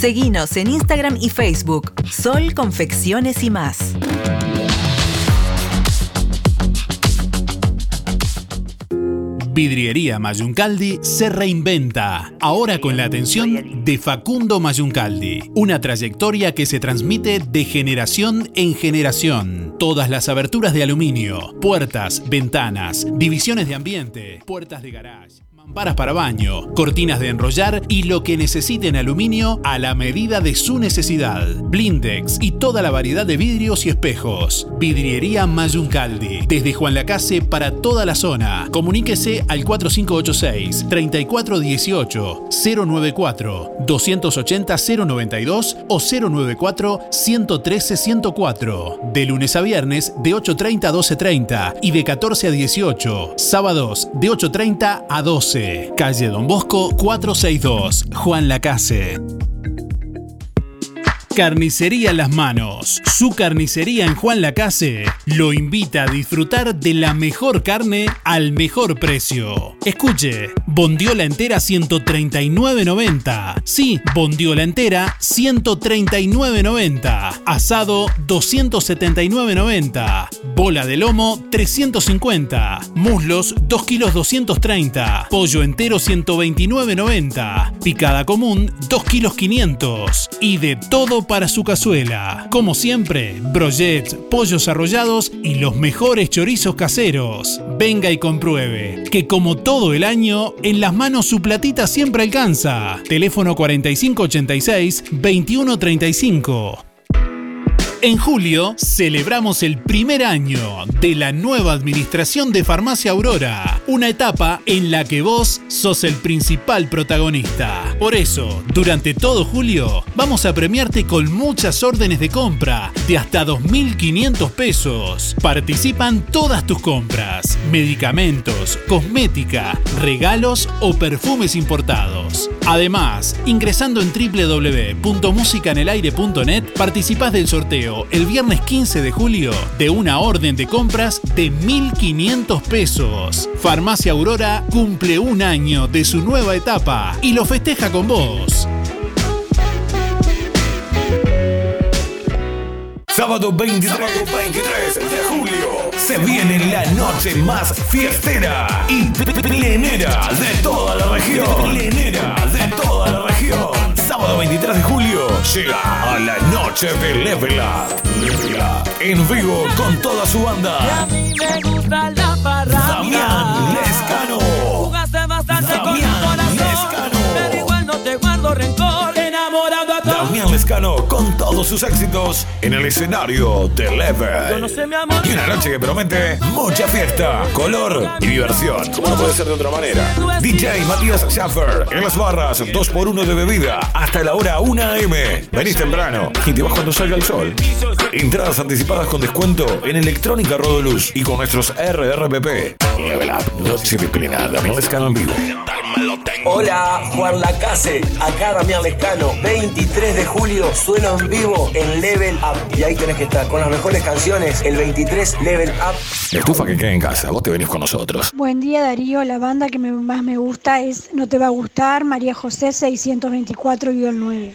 Seguinos en Instagram y Facebook. Sol Confecciones y más. Vidriería Mayuncaldi se reinventa, ahora con la atención de Facundo Mayuncaldi, una trayectoria que se transmite de generación en generación. Todas las aberturas de aluminio, puertas, ventanas, divisiones de ambiente, puertas de garage. Mamparas para baño, cortinas de enrollar y lo que necesiten aluminio a la medida de su necesidad. Blindex y toda la variedad de vidrios y espejos. Vidriería Mayuncaldi. Desde Juan Lacase para toda la zona. Comuníquese al 4586 3418 094 280 092 o 094 113 104. De lunes a viernes de 8.30 a 12.30 y de 14 a 18. Sábados de 8.30 a 12. Calle Don Bosco 462, Juan Lacase. Carnicería Las Manos. Su carnicería en Juan Lacase lo invita a disfrutar de la mejor carne al mejor precio. Escuche, bondiola entera 139.90. Sí, bondiola entera 139.90. Asado 279.90. Bola de lomo 350. Muslos 2 kilos 230. Pollo entero 129.90. Picada común 2 kilos 500. Y de todo para su cazuela. Como siempre, brochets, pollos arrollados y los mejores chorizos caseros. Venga y compruebe que como todo el año, en las manos su platita siempre alcanza. Teléfono 4586-2135. En julio celebramos el primer año de la nueva administración de Farmacia Aurora, una etapa en la que vos sos el principal protagonista. Por eso, durante todo julio, vamos a premiarte con muchas órdenes de compra de hasta 2.500 pesos. Participan todas tus compras, medicamentos, cosmética, regalos o perfumes importados. Además, ingresando en www.musicanelaire.net, participás del sorteo el viernes 15 de julio de una orden de compras de 1.500 pesos. Farmacia Aurora cumple un año de su nueva etapa y lo festeja con vos. Sábado 23, de julio se viene la noche más fiestera y plenera de toda la región. Plenera de toda. Sábado sábado 23 de julio llega a la noche de Level Up. Level Up. En vivo con toda su banda. Me gusta la parranda. Damián Lescano. Jugaste bastante con mi corazón. Pero igual no te guardo rencor. Enamorado a todos. Damián Lescano con todos sus éxitos en el escenario de Level. Amor. Y una noche que promete mucha fiesta, color y diversión. Como no puede ser de otra manera. DJ Matías Schaffer en las barras, 2x1 de bebida hasta la hora 1 am. Venís temprano y te vas cuando salga el sol. Entradas anticipadas con descuento en Electrónica Rodoluz y con nuestros RRPP. Level Up, noche plena, Damián Lescano en vivo. Hola, Juan Lacase, acá Damián Lescano, 23 de julio, sueno en vivo en Level Up. Y ahí tenés que estar con las mejores canciones, el 23 Level Up. La estufa que queda en casa, vos te venís con nosotros. Buen día Darío, la banda que me- más me gusta es No te va a gustar, María José 624-9.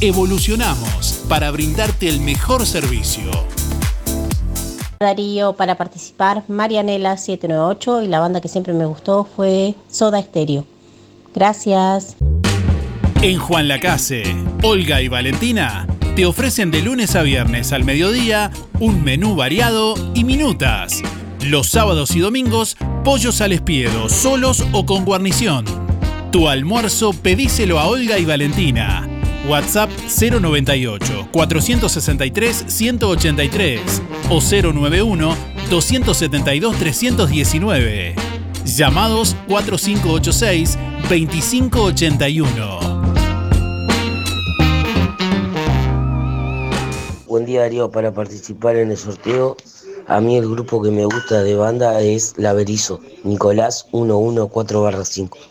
Evolucionamos para brindarte el mejor servicio. Darío, para participar, Marianela 798 y la banda que siempre me gustó fue Soda Stereo. Gracias. En Juan Lacase, Olga y Valentina te ofrecen de lunes a viernes al mediodía un menú variado y minutas. Los sábados y domingos, pollos al espiedo, solos o con guarnición. Tu almuerzo pedíselo a Olga y Valentina. WhatsApp 098 463 183 o 091 272 319. Llamados 4586 2581. Buen día Darío, para participar en el sorteo, a mí el grupo que me gusta de banda es La Berizo, Nicolás 114-5.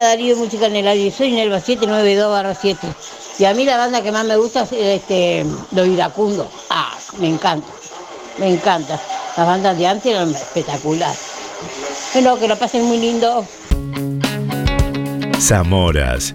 Darío Música en el aire, soy Nelva 792 barra 7. Y a mí la banda que más me gusta es este, Los Iracundos. Ah, me encanta, me encanta. Las bandas de antes eran espectaculares. Bueno, que lo pasen muy lindo. Zamoras.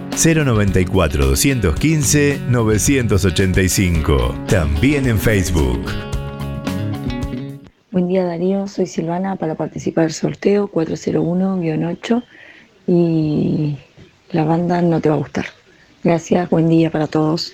094 215 985. También en Facebook. Buen día Darío, soy Silvana para participar del sorteo 401-8 y la banda no te va a gustar. Gracias, buen día para todos.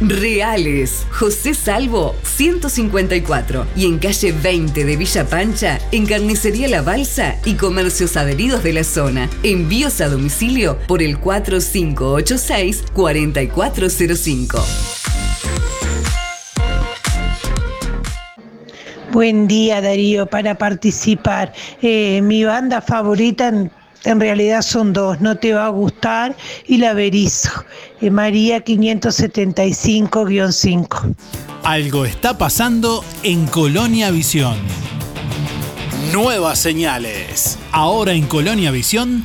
Reales. José Salvo 154 y en calle 20 de Villa Pancha, en Carnicería La Balsa y comercios adheridos de la zona. Envíos a domicilio por el 4586 4405. Buen día Darío, para participar. Eh, mi banda favorita en en realidad son dos, no te va a gustar y la Berizo. Eh, María 575-5. Algo está pasando en Colonia Visión. Nuevas señales. Ahora en Colonia Visión,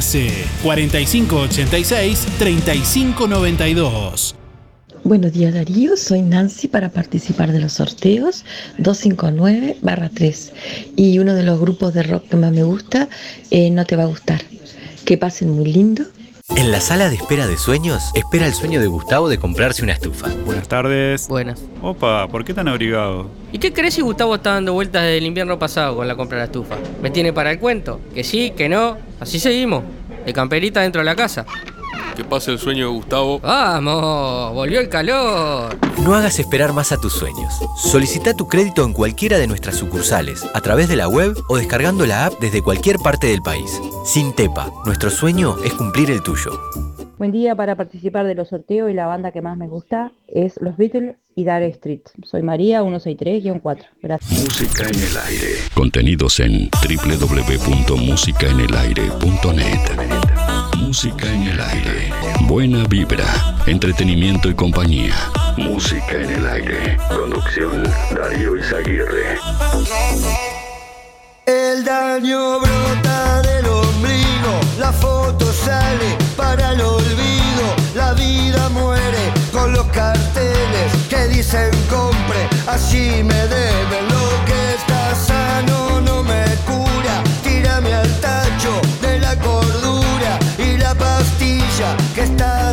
Lacase, 4586-3592. Buenos días Darío, soy Nancy para participar de los sorteos 259-3 y uno de los grupos de rock que más me gusta, eh, no te va a gustar. Que pasen muy lindo. En la sala de espera de sueños, espera el sueño de Gustavo de comprarse una estufa. Buenas tardes. Buenas. Opa, ¿por qué tan abrigado? ¿Y qué crees si Gustavo está dando vueltas desde el invierno pasado con la compra de la estufa? ¿Me tiene para el cuento? Que sí, que no. Así seguimos. De camperita dentro de la casa. Que pase el sueño de Gustavo. ¡Vamos! ¡Volvió el calor! No hagas esperar más a tus sueños. Solicita tu crédito en cualquiera de nuestras sucursales, a través de la web o descargando la app desde cualquier parte del país. Sin Tepa, nuestro sueño es cumplir el tuyo. Buen día para participar de los sorteos y la banda que más me gusta es Los Beatles y Dire Street. Soy María 163-4. Gracias. Música en el aire. Contenidos en www.musicaenelaire.net. Música en el aire. Buena vibra, entretenimiento y compañía. Música en el aire. Conducción Darío Izaguirre. El daño brota del ombligo, la foto sale para el olvido, la vida muere con los carteles que dicen compre, así me deben lo que está sano está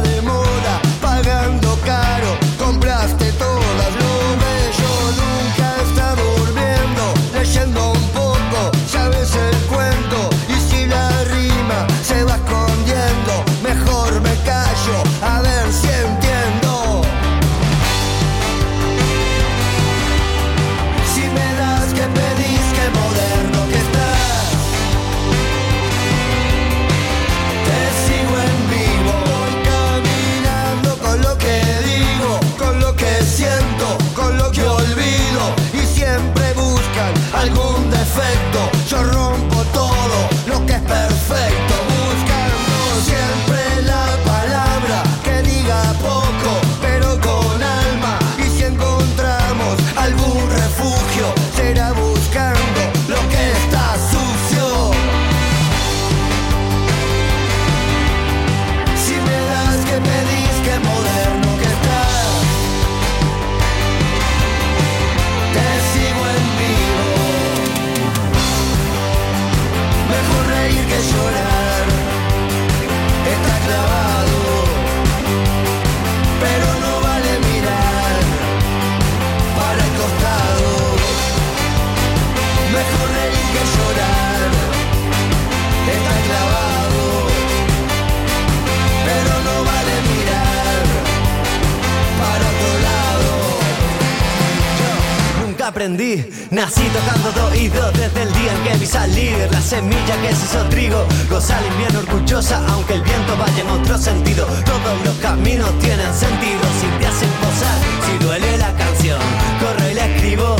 aprendí, nací tocando de oído desde el día en que vi salir la semilla que se hizo trigo. El invierno orgullosa, aunque el viento vaya en otro sentido. Todos los caminos tienen sentido si te hacen posar, si duele la canción. Corro y la escribo,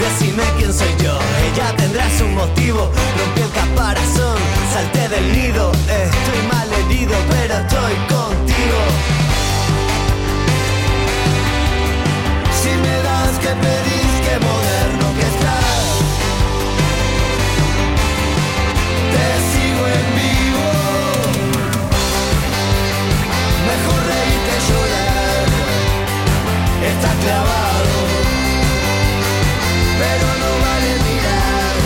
decime quién soy yo. Ella tendrá su motivo, rompí el caparazón, salté del nido. Estoy mal herido, pero estoy contigo. Si me das que pedís está clavado, pero no vale mirar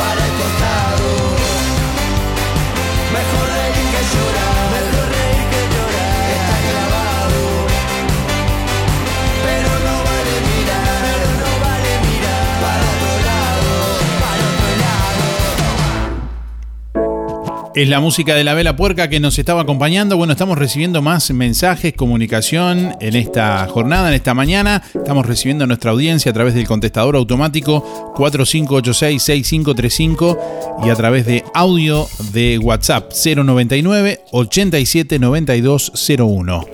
para el costado. Mejor reír que llorar, Es la música de la vela puerca que nos estaba acompañando. Bueno, estamos recibiendo más mensajes, comunicación en esta jornada, en esta mañana. Estamos recibiendo nuestra audiencia a través del contestador automático 4586-6535 y a través de audio de WhatsApp 099 879201.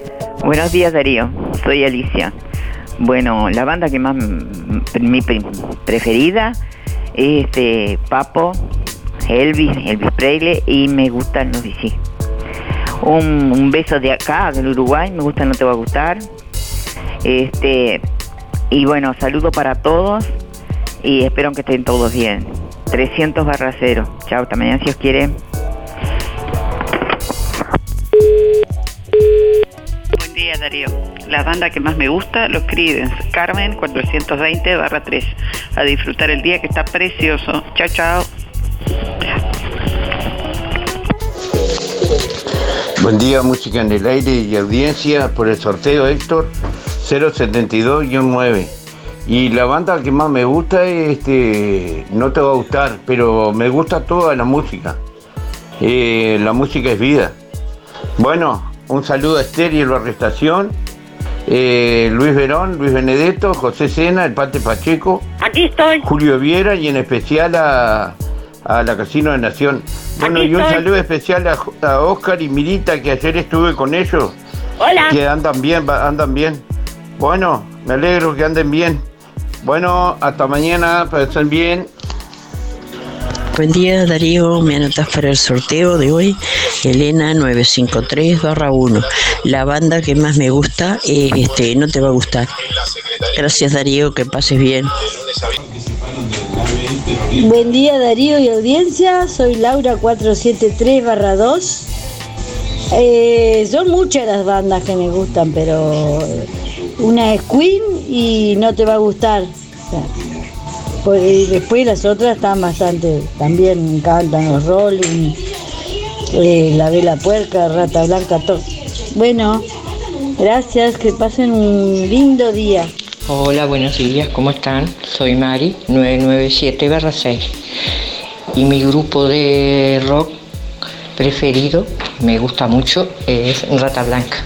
Buenos días Darío, soy Alicia. Bueno, la banda que más m- mi pre- preferida es este Papo, Elvis, Elvis Presley y me gustan los DC. Un, beso de acá, del Uruguay, me gusta, no te va a gustar. Este y bueno, saludo para todos y espero que estén todos bien. 300 barra cero. Chao, hasta mañana si os quiere. Buen día Darío. La banda que más me gusta, los Creedence, Carmen 420 barra 3. A disfrutar el día que está precioso. Chao, chao. Buen día, música en el aire y audiencia por el sorteo Héctor 072-9. Y la banda que más me gusta es este, no te va a gustar, pero me gusta toda la música. Eh, la música es vida. Bueno, un saludo a Esther y a la arrestación. eh, Luis Verón, Luis Benedetto, José Sena, el Pate Pacheco. Aquí estoy. Julio Viera y en especial a, a la Casino de Nación. Bueno, y un saludo especial a, a Oscar y Mirita, que ayer estuve con ellos. Hola. Que andan bien, andan bien. Bueno, me alegro que anden bien. Bueno, hasta mañana, pasen bien. Buen día Darío, me anotas para el sorteo de hoy, Elena 953 1. La banda que más me gusta, eh, este, no te va a gustar. Gracias Darío, que pases bien. Buen día Darío y audiencia, soy Laura 473-2. Eh, son muchas las bandas que me gustan, pero una es Queen y no te va a gustar. Después las otras están bastante, también me encantan los Rolling, eh, la Vela Puerca, Rata Blanca, todo. Bueno, gracias, que pasen un lindo día. Hola, buenos días, ¿cómo están? Soy Mari, 997-6. Y mi grupo de rock preferido, me gusta mucho, es Rata Blanca.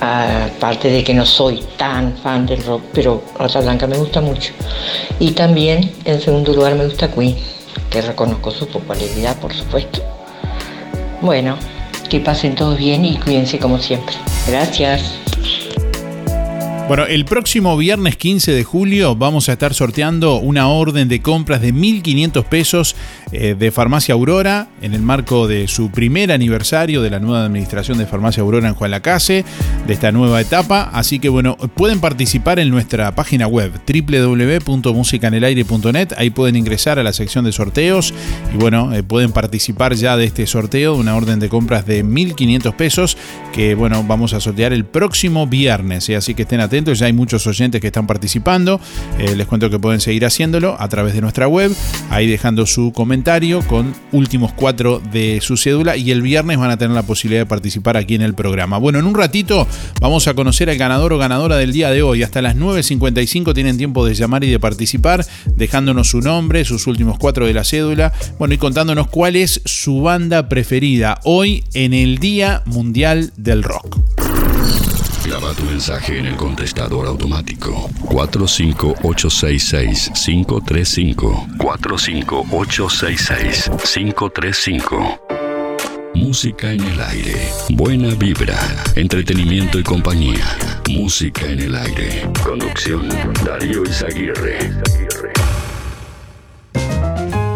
Aparte de que no soy tan fan del rock, pero Rata Blanca me gusta mucho. Y también, en segundo lugar, me gusta Queen, que reconozco su popularidad, por supuesto. Bueno, que pasen todos bien y cuídense como siempre. Gracias. Bueno, el próximo viernes 15 de julio vamos a estar sorteando una orden de compras de 1.500 pesos eh, de Farmacia Aurora en el marco de su primer aniversario de la nueva administración de Farmacia Aurora en Juan Lacase, de esta nueva etapa. Así que bueno, pueden participar en nuestra página web www.musicanelaire.net. Ahí pueden ingresar a la sección de sorteos y bueno, eh, pueden participar ya de este sorteo, una orden de compras de 1.500 pesos que bueno, vamos a sortear el próximo viernes. ¿eh? Así que estén atentos, ya hay muchos oyentes que están participando. Les cuento que pueden seguir haciéndolo a través de nuestra web, ahí dejando su comentario con últimos cuatro de su cédula y el viernes van a tener la posibilidad de participar aquí en el programa. Bueno, en un ratito vamos a conocer al ganador o ganadora del día de hoy. Hasta las 9.55 tienen tiempo de llamar y de participar, dejándonos su nombre, sus últimos cuatro de la cédula, bueno, y contándonos cuál es su banda preferida hoy en el Día Mundial del Rock. Graba tu mensaje en el contestador automático 45866-535. 45866-535. Música en el aire. Buena vibra. Entretenimiento y compañía. Música en el aire. Conducción. Darío Izaguirre.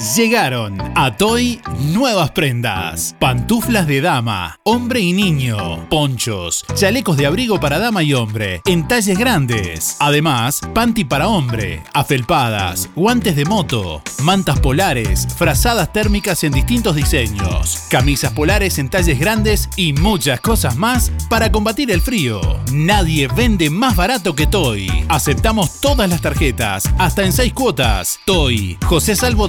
Llegaron a Toy nuevas prendas. Pantuflas de dama, hombre y niño, ponchos, chalecos de abrigo para dama y hombre, en talles grandes. Además, panty para hombre, afelpadas, guantes de moto, mantas polares, frazadas térmicas en distintos diseños, camisas polares en talles grandes y muchas cosas más para combatir el frío. Nadie vende más barato que Toy. Aceptamos todas las tarjetas, hasta en seis cuotas. Toy, José Salvo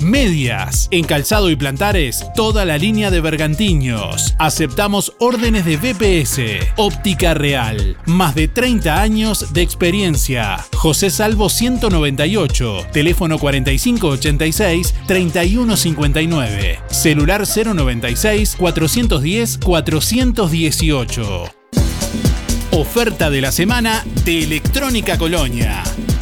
medias. En calzado y plantares, toda la línea de bergantiños. Aceptamos órdenes de BPS. Óptica Real. Más de 30 años de experiencia. José Salvo 198. Teléfono 4586-3159. Celular 096-410-418. Oferta de la semana de Electrónica Colonia.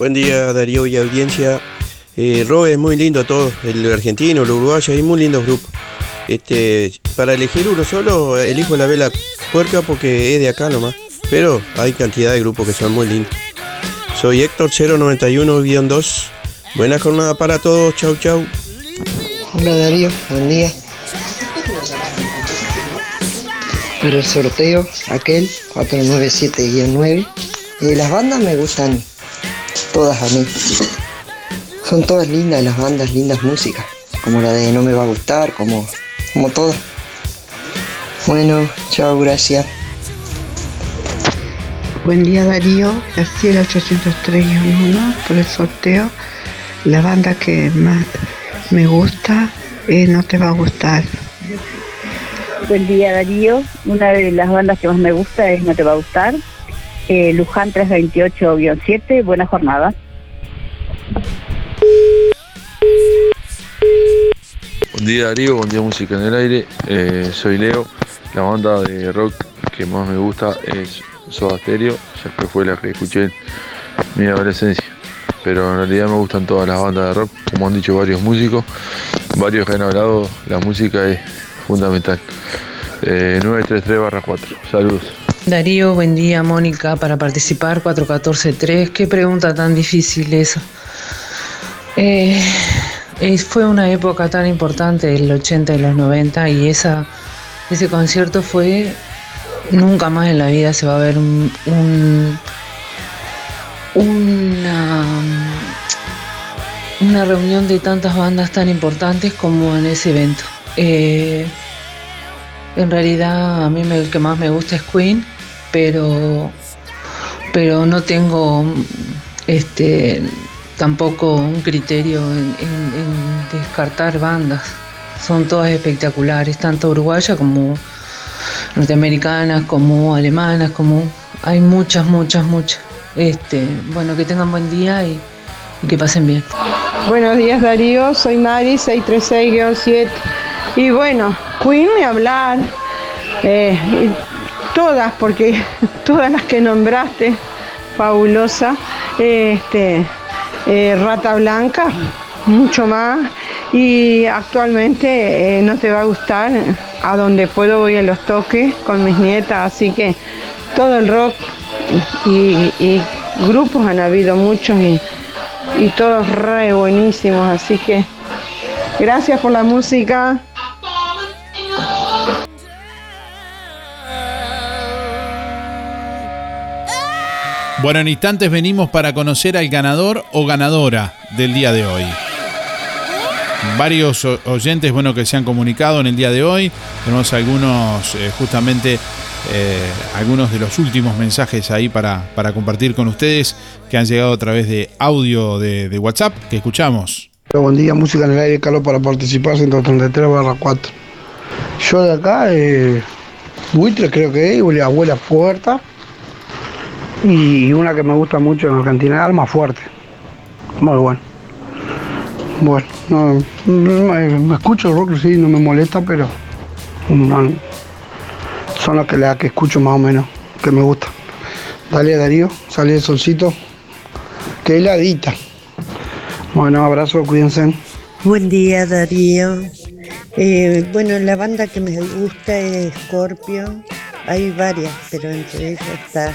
Buen día Darío y audiencia. Eh, Robe es muy lindo todo, el argentino, el uruguayo, hay muy lindos grupos. Este, para elegir uno solo, elijo la vela puerca porque es de acá nomás. Pero hay cantidad de grupos que son muy lindos. Soy Héctor 091-2. Buena jornada para todos, chau chau. Hola Darío, buen día. Para el sorteo, aquel 497-9. Y las bandas me gustan todas a mí. Son todas lindas las bandas, lindas músicas. Como la de No me va a gustar, como, como todas. Bueno, chao, gracias. Buen día Darío, Graciela 803-1 por el sorteo. La banda que más me gusta es No Te Va a Gustar. Buen día Darío, una de las bandas que más me gusta es No Te Va a Gustar. Eh, Luján 328-7, buena jornada. Buen día Darío, buen día Música en el Aire. Eh, soy Leo. La banda de rock que más me gusta es Soda Stereo, ya que fue la que escuché en mi adolescencia. Pero en realidad me gustan todas las bandas de rock, como han dicho varios músicos, varios que han hablado, la música es fundamental. Eh, 933-4, saludos. Darío, buen día, Mónica, para participar 414-3. Qué pregunta tan difícil esa. Eh, eh, fue una época tan importante, el 80 y los 90, y esa, ese concierto fue. Nunca más en la vida se va a ver un, un- una, una reunión de tantas bandas tan importantes como en ese evento. Eh, en realidad a mí me- el que más me gusta es Queen, pero, pero no tengo este tampoco un criterio en, descartar bandas. Son todas espectaculares, tanto uruguayas como norteamericanas, como alemanas, como hay muchas, muchas, muchas. Este, bueno, que tengan buen día y, y que pasen bien. Buenos días Darío, soy Mari 636-7 y bueno, Queen ni hablar, eh, todas, porque todas las que nombraste, fabulosa, este, eh, Rata Blanca, mucho más y actualmente eh, no te va a gustar, a donde puedo voy a los toques con mis nietas, así que todo el rock y, y grupos han habido muchos y y todos re buenísimos, así que gracias por la música. Bueno, en instantes venimos para conocer al ganador o ganadora del día de hoy. Varios oyentes, bueno, que se han comunicado en el día de hoy. Tenemos algunos, eh, justamente, eh, algunos de los últimos mensajes ahí para, para compartir con ustedes que han llegado a través de audio de, WhatsApp que escuchamos. Buen día, música en el aire, Carlos, para participar, 133 barra 4. Yo de acá, eh, Buitre creo que es, Abuela Puerta. Y una que me gusta mucho en Argentina, Alma Fuerte. Muy bueno. Bueno, no, no, me, me escucho rock, sí, no me molesta, pero son las que, las que escucho más o menos, que me gustan. Dale Darío, sale el solcito, que heladita. Bueno, abrazo, cuídense. Buen día, Darío. Eh, bueno, la banda que me gusta es Scorpion. Hay varias, pero entre ellas está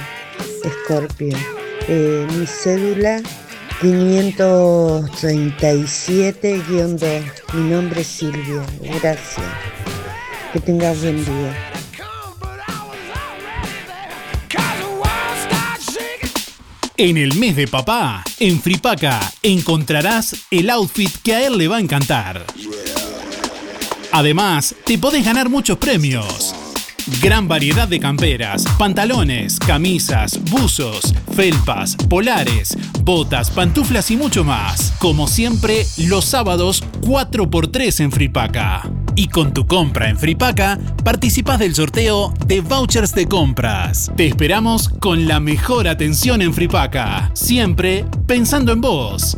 Scorpion. Eh, mi cédula 537-2. Mi nombre es Silvia. Gracias. Que tengas buen día. En el mes de papá, en Fripaca, encontrarás el outfit que a él le va a encantar. Además, te podés ganar muchos premios. Gran variedad de camperas, pantalones, camisas, buzos, felpas, polares, botas, pantuflas y mucho más. Como siempre, los sábados 4x3 en Fripaca. Y con tu compra en Fripaca, participas del sorteo de vouchers de compras. Te esperamos con la mejor atención en Fripaca. Siempre pensando en vos.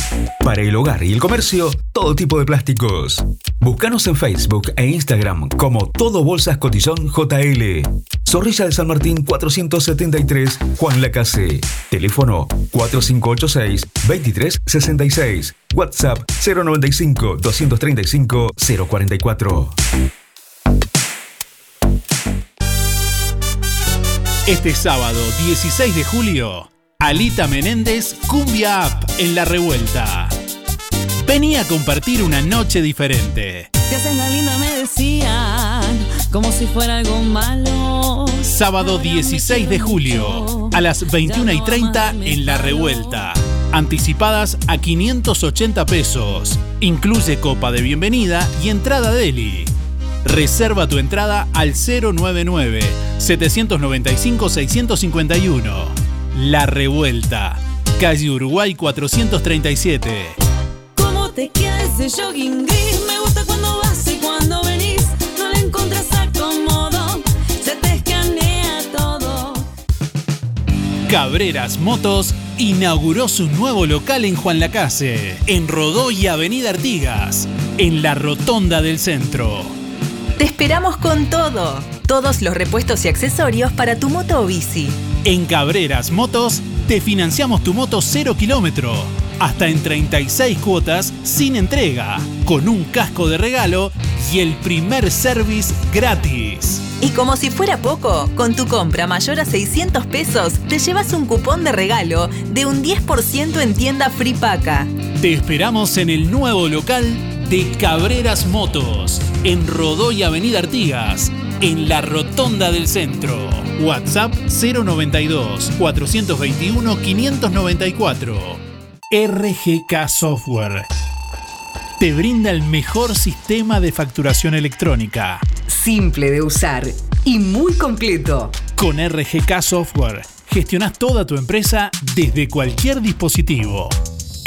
Para el hogar y el comercio, todo tipo de plásticos. Búscanos en Facebook e Instagram como Todo Bolsas Cotillón JL. Zorrilla de San Martín 473, Juan Lacase. Teléfono 4586-2366. WhatsApp 095-235-044. Este sábado 16 de julio, Alita Menéndez Cumbia Up en La Revuelta. Vení a compartir una noche diferente. Te haces la linda, me decían, como si fuera algo malo. Sábado 16 de julio, a las 21 y 30 en La Revuelta. Anticipadas a 580 pesos. Incluye copa de bienvenida y entrada deli. Reserva tu entrada al 099-795-651. La Revuelta, calle Uruguay 437. ¿Cómo te queda ese jogging gris? Me gusta cuando vas y cuando venís. No le encuentras acomodo, se te escanea todo. Cabreras Motos inauguró su nuevo local en Juan Lacase, en Rodó y Avenida Artigas, en la Rotonda del Centro. Te esperamos con todo. Todos los repuestos y accesorios para tu moto o bici. En Cabreras Motos te financiamos tu moto 0 kilómetro, hasta en 36 cuotas sin entrega, con un casco de regalo y el primer service gratis. Y como si fuera poco, con tu compra mayor a 600 pesos te llevas un cupón de regalo de un 10% en tienda Fripaca. Te esperamos en el nuevo local de Cabreras Motos, en Rodó y Avenida Artigas, en la Rotonda del Centro. WhatsApp 092 421 594. RGK Software. Te brinda el mejor sistema de facturación electrónica. Simple de usar y muy completo. Con RGK Software gestionas toda tu empresa desde cualquier dispositivo.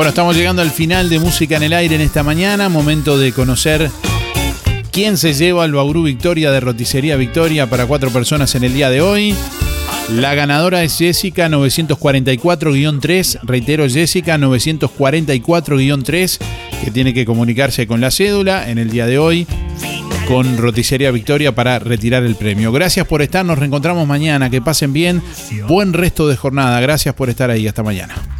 Bueno, estamos llegando al final de Música en el Aire en esta mañana. Momento de conocer quién se lleva el Bauru Victoria de Roticería Victoria para cuatro personas en el día de hoy. La ganadora es Jessica 944-3. Reitero, Jessica 944-3, que tiene que comunicarse con la cédula en el día de hoy con Roticería Victoria para retirar el premio. Gracias por estar, nos reencontramos mañana. Que pasen bien. Buen resto de jornada. Gracias por estar ahí. Hasta mañana.